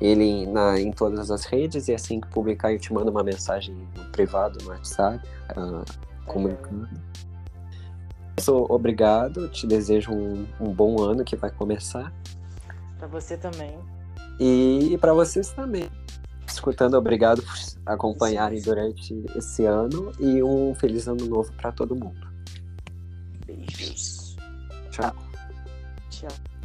ele na, em todas as redes e assim que publicar eu te mando uma mensagem no privado no WhatsApp, uh, comunicando. Sou obrigado, te desejo um, um bom ano que vai começar. Para você também. E, e para vocês também. Escutando, obrigado por acompanharem durante esse ano e um feliz ano novo para todo mundo. Beijos. さよ。